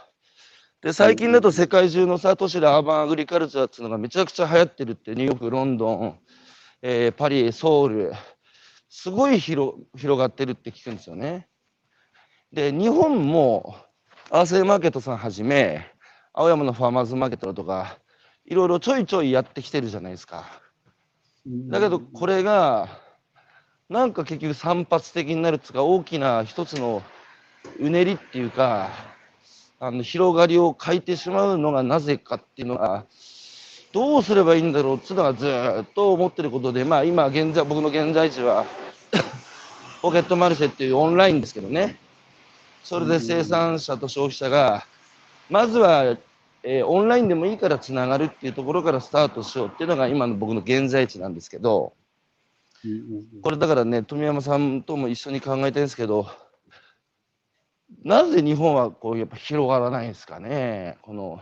で、最近だと世界中のさ、都市でアーバンアグリカルチャーっていうのがめちゃくちゃ流行ってるって、ニューヨーク、ロンドン、えーパリ、ソウル、すごい広広がってるって聞くんですよね。で、日本も、アーセイマーケットさんはじめ、青山のファーマーズマーケットだとか、いろいろちょいちょいやってきてるじゃないですか。だけどこれがなんか結局散発的になるっつうか大きな一つのうねりっていうかあの広がりを欠いてしまうのがなぜかっていうのがどうすればいいんだろうっつうのはずーっと思ってることでまあ今現在僕の現在地は ポケットマルシェっていうオンラインですけどね。それで生産者と消費者がまずはえーオンラインでもいいからつながるっていうところからスタートしようっていうのが今の僕の現在地なんですけど、これだからね、富山さんとも一緒に考えてるんですけど、なぜ日本はこうやっぱ広がらないんですかね、この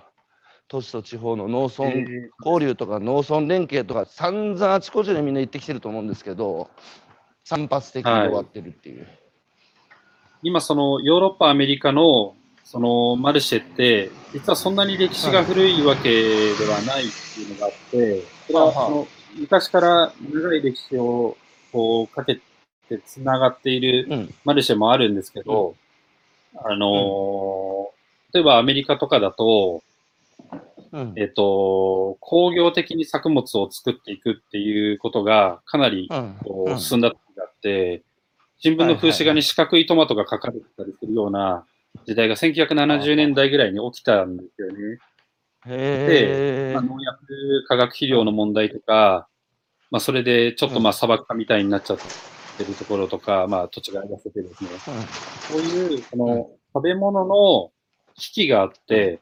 都市と地方の農村え交流とか農村連携とか、散々あちこちでみんな行ってきてると思うんですけど、散発的に終わってるっていう。今、そのヨーロッパ、アメリカのそのマルシェって、実はそんなに歴史が古いわけではないっていうのがあって、それはその昔から長い歴史をこうかけてつながっているうん、マルシェもあるんですけど、あのー例えばアメリカとかだと、うん、えっと、工業的に作物を作っていくっていうことがかなりうん。こううん。進んだ時があって、新聞の風刺画に四角いトマトが書かれてたりするような時代が1970年代ぐらいに起きたんですよね。へー。まあ、農薬、化学肥料の問題とか、まあ、それでちょっとまあ砂漠化みたいになっちゃってるところとか、まあ、土地が痩せてですね、こういうその食べ物の危機があって、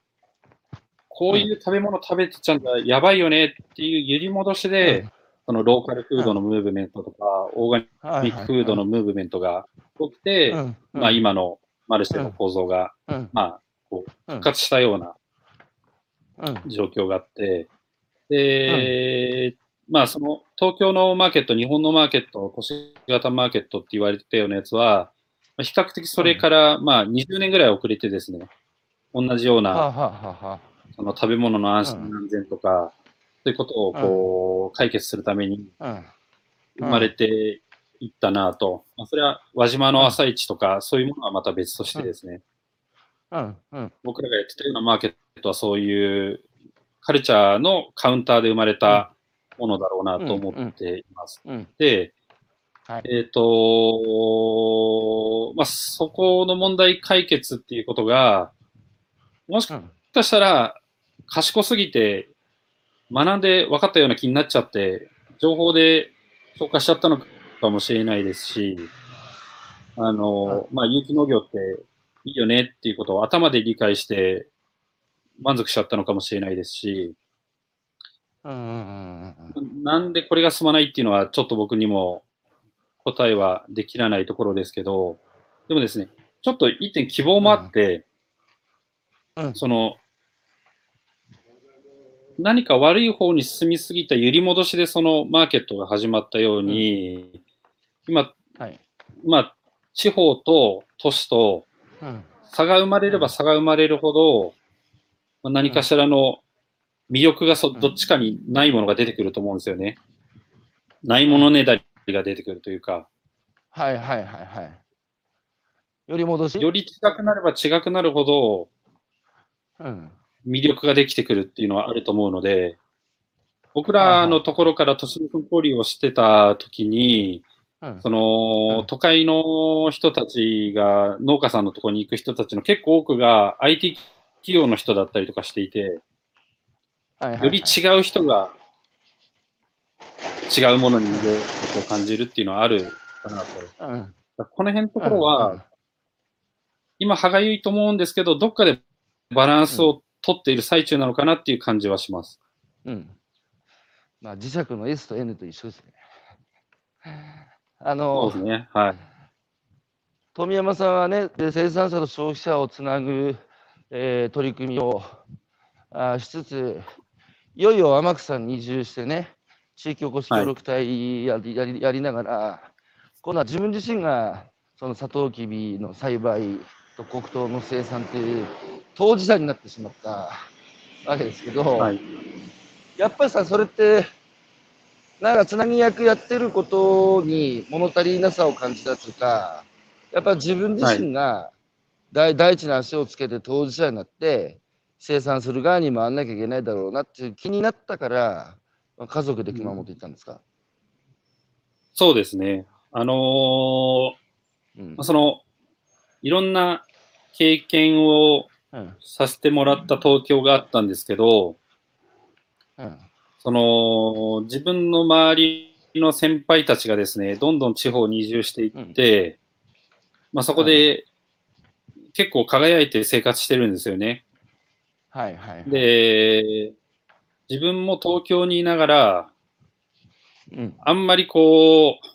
こういう食べ物食べてちゃうんだ、やばいよねっていう揺り戻しで、そのローカルフードのムーブメントとか、オーガニはいックフードのムーブメントが起きて、うんまあ今のマルシェの構造が、うんまあ、復活したようなうん状況があって、で、まあ、その東京のマーケット、日本のマーケット、都市型マーケットって言われてたようなやつは、まあ比較的それから、まあ、20年ぐらい遅れてですね、同じようなその食べ物の安うん心安全とか、そういうことをこう解決するために。生まれていったなと。まあ、それは輪島の朝市とか、そういうものはまた別としてですね。僕らがやってたようなマーケットはそういうカルチャーのカウンターで生まれたものだろうなと思っています。うん。で、はいえっ、と、まあ、そこの問題解決っていうことが、もしうん。かしたら賢すぎて学んで分かったような気になっちゃって、情報で消化しちゃったのかもしれないですし、あの、まあ、有機農業っていいよねっていうことを頭で理解して満足しちゃったのかもしれないですし。なんでこれが進まないっていうのはちょっと僕にも答えはできらないところですけど、でもですね、ちょっと一点希望もあって、うんその、何か悪い方に進みすぎた揺り戻しでそのマーケットが始まったように、今、はい。まあ、地方と都市とうん。差が生まれれば差が生まれるほど、まあ何かしらの魅力がそうんどっちかにないものが出てくると思うんですよね。ないものねだりが出てくるというか、はいはいはいはい。より戻し？より近くなれば違くなるほどうん。魅力ができてくるっていうのはあると思うので、僕らのところから都市分交流をしてた時に、うん。その、うん都会の人たちが、農家さんのところに行く人たちの結構多くが IT 企業の人だったりとかしていて、はいはいはいより違う人が違うものに魅力を感じるっていうのはあるかなと。うん。らこの辺のところは、今歯がゆいと思うんですけど、どっかでバランスを取っている最中なのかなっていう感じはします。うん。うん。まあ、磁石の S と N と一緒ですね。あそのうですね。はい。富山さんはね、で生産者と消費者をつなぐ、えー取り組みをあーしつつ、いよいよ天草に移住してね、地域おこし協力隊やり,、やりやりながら、今度は自分自身がそのサトウキビの栽培と黒糖の生産という当事者になってしまったわけですけど、はい。やっぱりさ、それって、なんかつなぎ役やってることに物足りなさを感じたというか、やっぱ自分自身が第,、第一の足をつけて当事者になって、生産する側に回んなきゃいけないだろうなっていう気になったから、まあ家族で熊本行ったんですか？そうですね。あのーうんその、いろんな経験をうんさせてもらった東京があったんですけど、うんその、自分の周りの先輩たちがですね、どんどん地方に移住していって、まあそこで結構輝いて生活してるんですよね。はいはいはい。で、自分も東京にいながら、うんあんまりこう、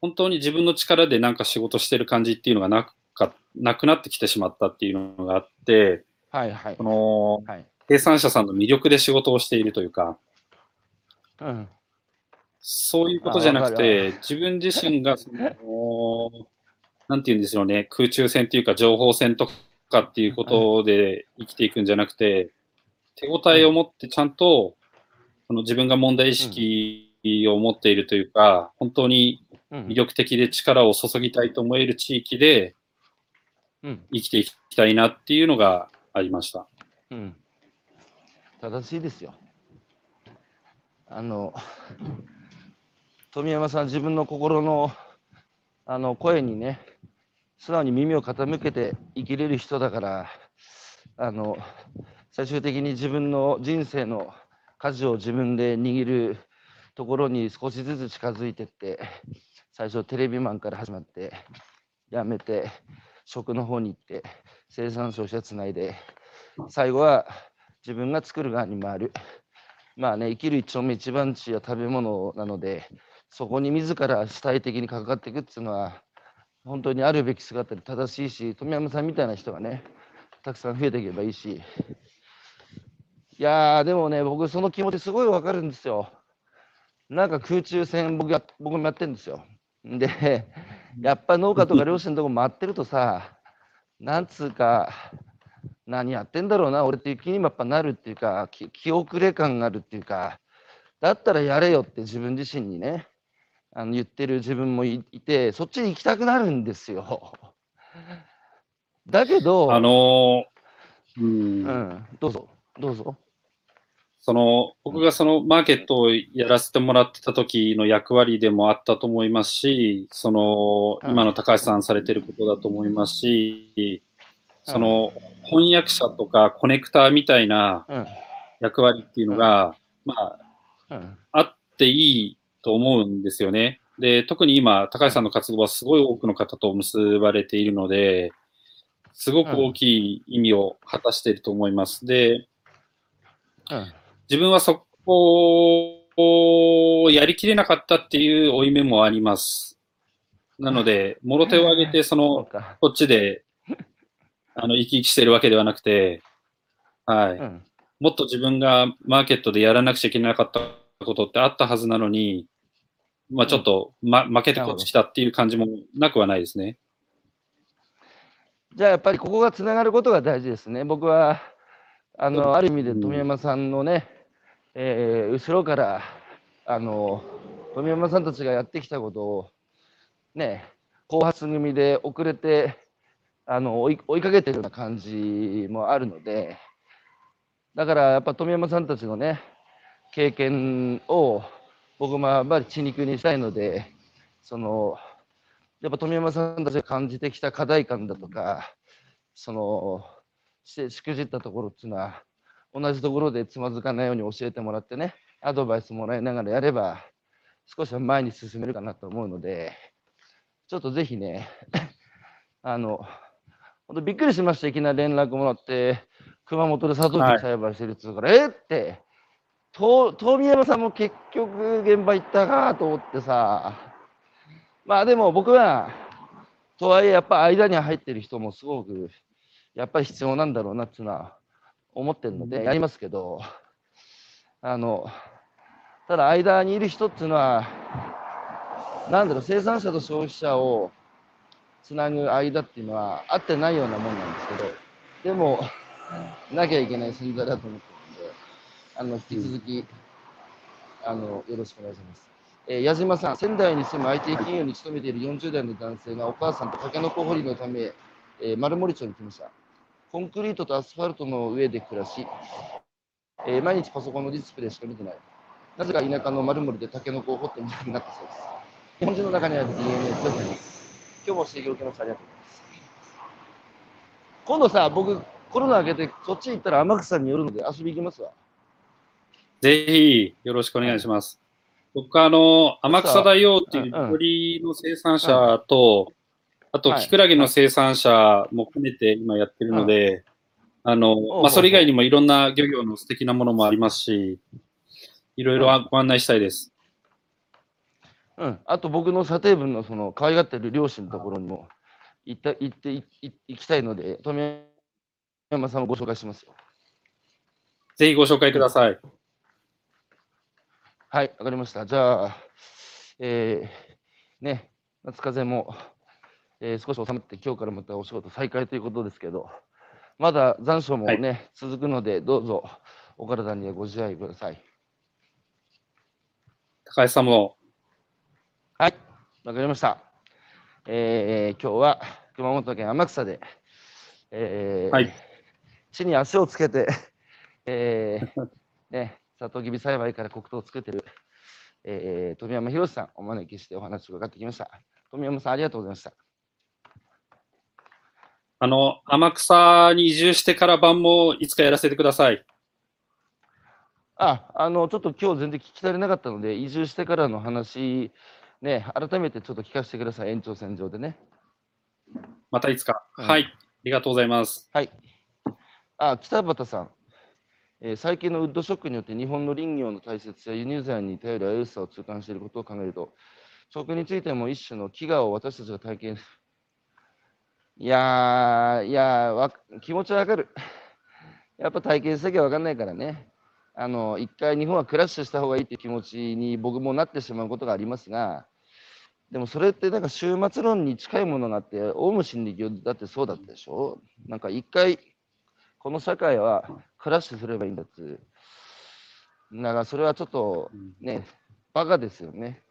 本当に自分の力でなんか仕事してる感じっていうのがなかなくなってきてしまったっていうのがあって、はいはいこ。のはい。生産者さんの魅力で仕事をしているというか、うんそういうことじゃなくて、自分自身がその、なんていうんですよね、空中戦というか情報戦とかっていうことで生きていくんじゃなくて、手応えを持ってちゃんと、その自分が問題意識を持っているというか、本当にうん魅力的で力を注ぎたいと思える地域でうん生きていきたいなっていうのがありました。うん、正しいですよ。あの富山さん自分の心のあの声にね素直に耳を傾けて生きれる人だからあの最終的に自分の人生の舵を自分で握るところに少しずつ近づいてって最初テレビマンから始まって辞めて食の方に行って生産消費者つないで最後は自分が作る側に回る。まあね、生きる一丁目一番地は食べ物なので、そこに自ら主体的に関わっていくっていうのは、本当にあるべき姿で正しいし、富山さんみたいな人がね、たくさん増えていけばいいし。いやー、でもね、僕その気持ちすごいわかるんですよ。なんか空中戦僕や、僕もやってるんですよ。で、やっぱ農家とか漁師のとこ待ってるとさ、なんつうか、何やってんだろうな、俺っていう気にもやっぱなるっていうか、気気遅れ感があるっていうか、だったらやれよって自分自身にね、あの言ってる自分もいいて、そっちに行きたくなるんですよ。だけど、あのー、うん。う、ん、どうぞ、どうぞ。その、僕がそのマーケットをやらせてもらってた時の役割でもあったと思いますし、その、うん。今の高橋さんされてることだと思いますし、その、翻訳者とかコネクターみたいなうん、役割っていうのが、まあ、うん、あっていいと思うんですよね。で、特に今、高橋さんの活動はすごい多くの方と結ばれているので、すごく大きい意味を果たしていると思います。で、うん、自分はそこをやりきれなかったっていう負い目もあります。なので、もろ手を挙げて、その、か。こっちで、あの、生き生きしてるわけではなくて、はい。うん、もっと自分がマーケットでやらなくちゃいけなかったことってあったはずなのに、まあちょっと、ま、負けてこっち来たっていう感じもなくはないですね。じゃあやっぱりここがつながることが大事ですね。僕はあのある意味でうん富山さんのね、えー後ろからあの富山さんたちがやってきたことをね後発組で遅れてあの追い追いかけてるような感じもあるのでだからやっぱ富山さんたちのね経験を僕もやっぱり血肉にしたいのでそのやっぱ富山さんたちが感じてきた課題感だとか、その、ししくじったところっていうのは、同じところでつまずかないように教えてもらってね、アドバイスもらいながらやれば、少しは前に進めるかなと思うので、ちょっとぜひね、あの、本当びっくりしました、いきなり連絡もらって、熊本でサトウキビ栽培してるっつうから、えって、と富山さんも結局現場行ったかと思ってさ、まあでも僕は、とはいえやっぱ間に入ってる人もすごく、やっぱり必要なんだろうなっていうのは思ってるので、やりますけど、あの、ただ間にいる人っていうのは、なんだろう、生産者と消費者をつなぐ間っていうのはあってないようなもんなんですけど、でも、なきゃいけない存在だと思ってあの、引き続き、あの、よろしくお願いします。えー矢島さん、仙台に住む IT 企業に勤めている40代の男性がお母さんとタケノコ掘りのため、えー丸森町に来ました。コンクリートとアスファルトの上で暮らし、えー毎日パソコンのディスプレイしか見てない。なぜか田舎の丸森でタケノコを掘ってみたくなったそうです。日本人の中にある DNA 強くなります。今日も指摘を受けました。ありがとうございます。今度さ、僕、コロナ明けてそっち行ったら天草に寄るので遊び行きますわ。ぜひ、よろしくお願いします。僕は、あの、天草大王っていう鳥の生産者と、あと、はいキクラゲの生産者も含めて今やってるので、あの、うまあ、それ以外にもいろんな漁業の素敵なものもありますし、いろいろご案内したいです。うん、あと僕の査定分のその可愛がってる両親のところにも行った行って行きたいので、富山さんをご紹介しますよ。ぜひご紹介ください。はい、わかりました。じゃあ、えー、ね、夏風も、えー少し収まって、今日からまたお仕事再開ということですけど、まだ残暑もね、続くので、どうぞお体にはご自愛ください。高橋さんも、はい、わかりました。えー、今日は熊本県天草で、えーはい地に足をつけて、えーね、サトウキビ栽培から黒糖を作ってる、えー富山博さんお招きしてお話を伺ってきました。富山さんありがとうございました。あの、天草に移住してから晩もいつかやらせてください。あ、あの、ちょっと今日全然聞き足りなかったので、移住してからの話、ね、改めてちょっと聞かせてください、延長線上でね。またいつか。うんはい。ありがとうございます。はい。あ、北畑さん。え最近のウッドショックによって日本の林業の大切さや輸入材に頼る危うさを痛感していることを考えると、食についても一種の飢餓を私たちが体験いやー、いやわ、気持ちはわかる。やっぱ体験しなきゃわかんないからね。あの一回日本はクラッシュした方がいいって気持ちに僕もなってしまうことがありますが、でもそれってなんか終末論に近いものがあって、オウム真理教だってそうだったでしょ？なんか一回、この社会はクラッシュすればいいんだっていう。だからそれはちょっとね、バカですよね。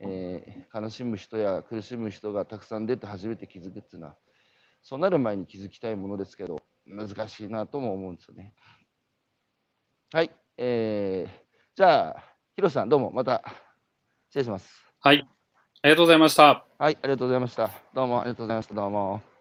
えー悲しむ人や苦しむ人がたくさん出て初めて気づくっていうのは、そうなる前に気づきたいものですけど、難しいなとも思うんですよね。はい。えー、じゃあ、ヒロさん、どうもまた失礼します。はい。ありがとうございました。はい、ありがとうございました。どうもありがとうございました。どうも。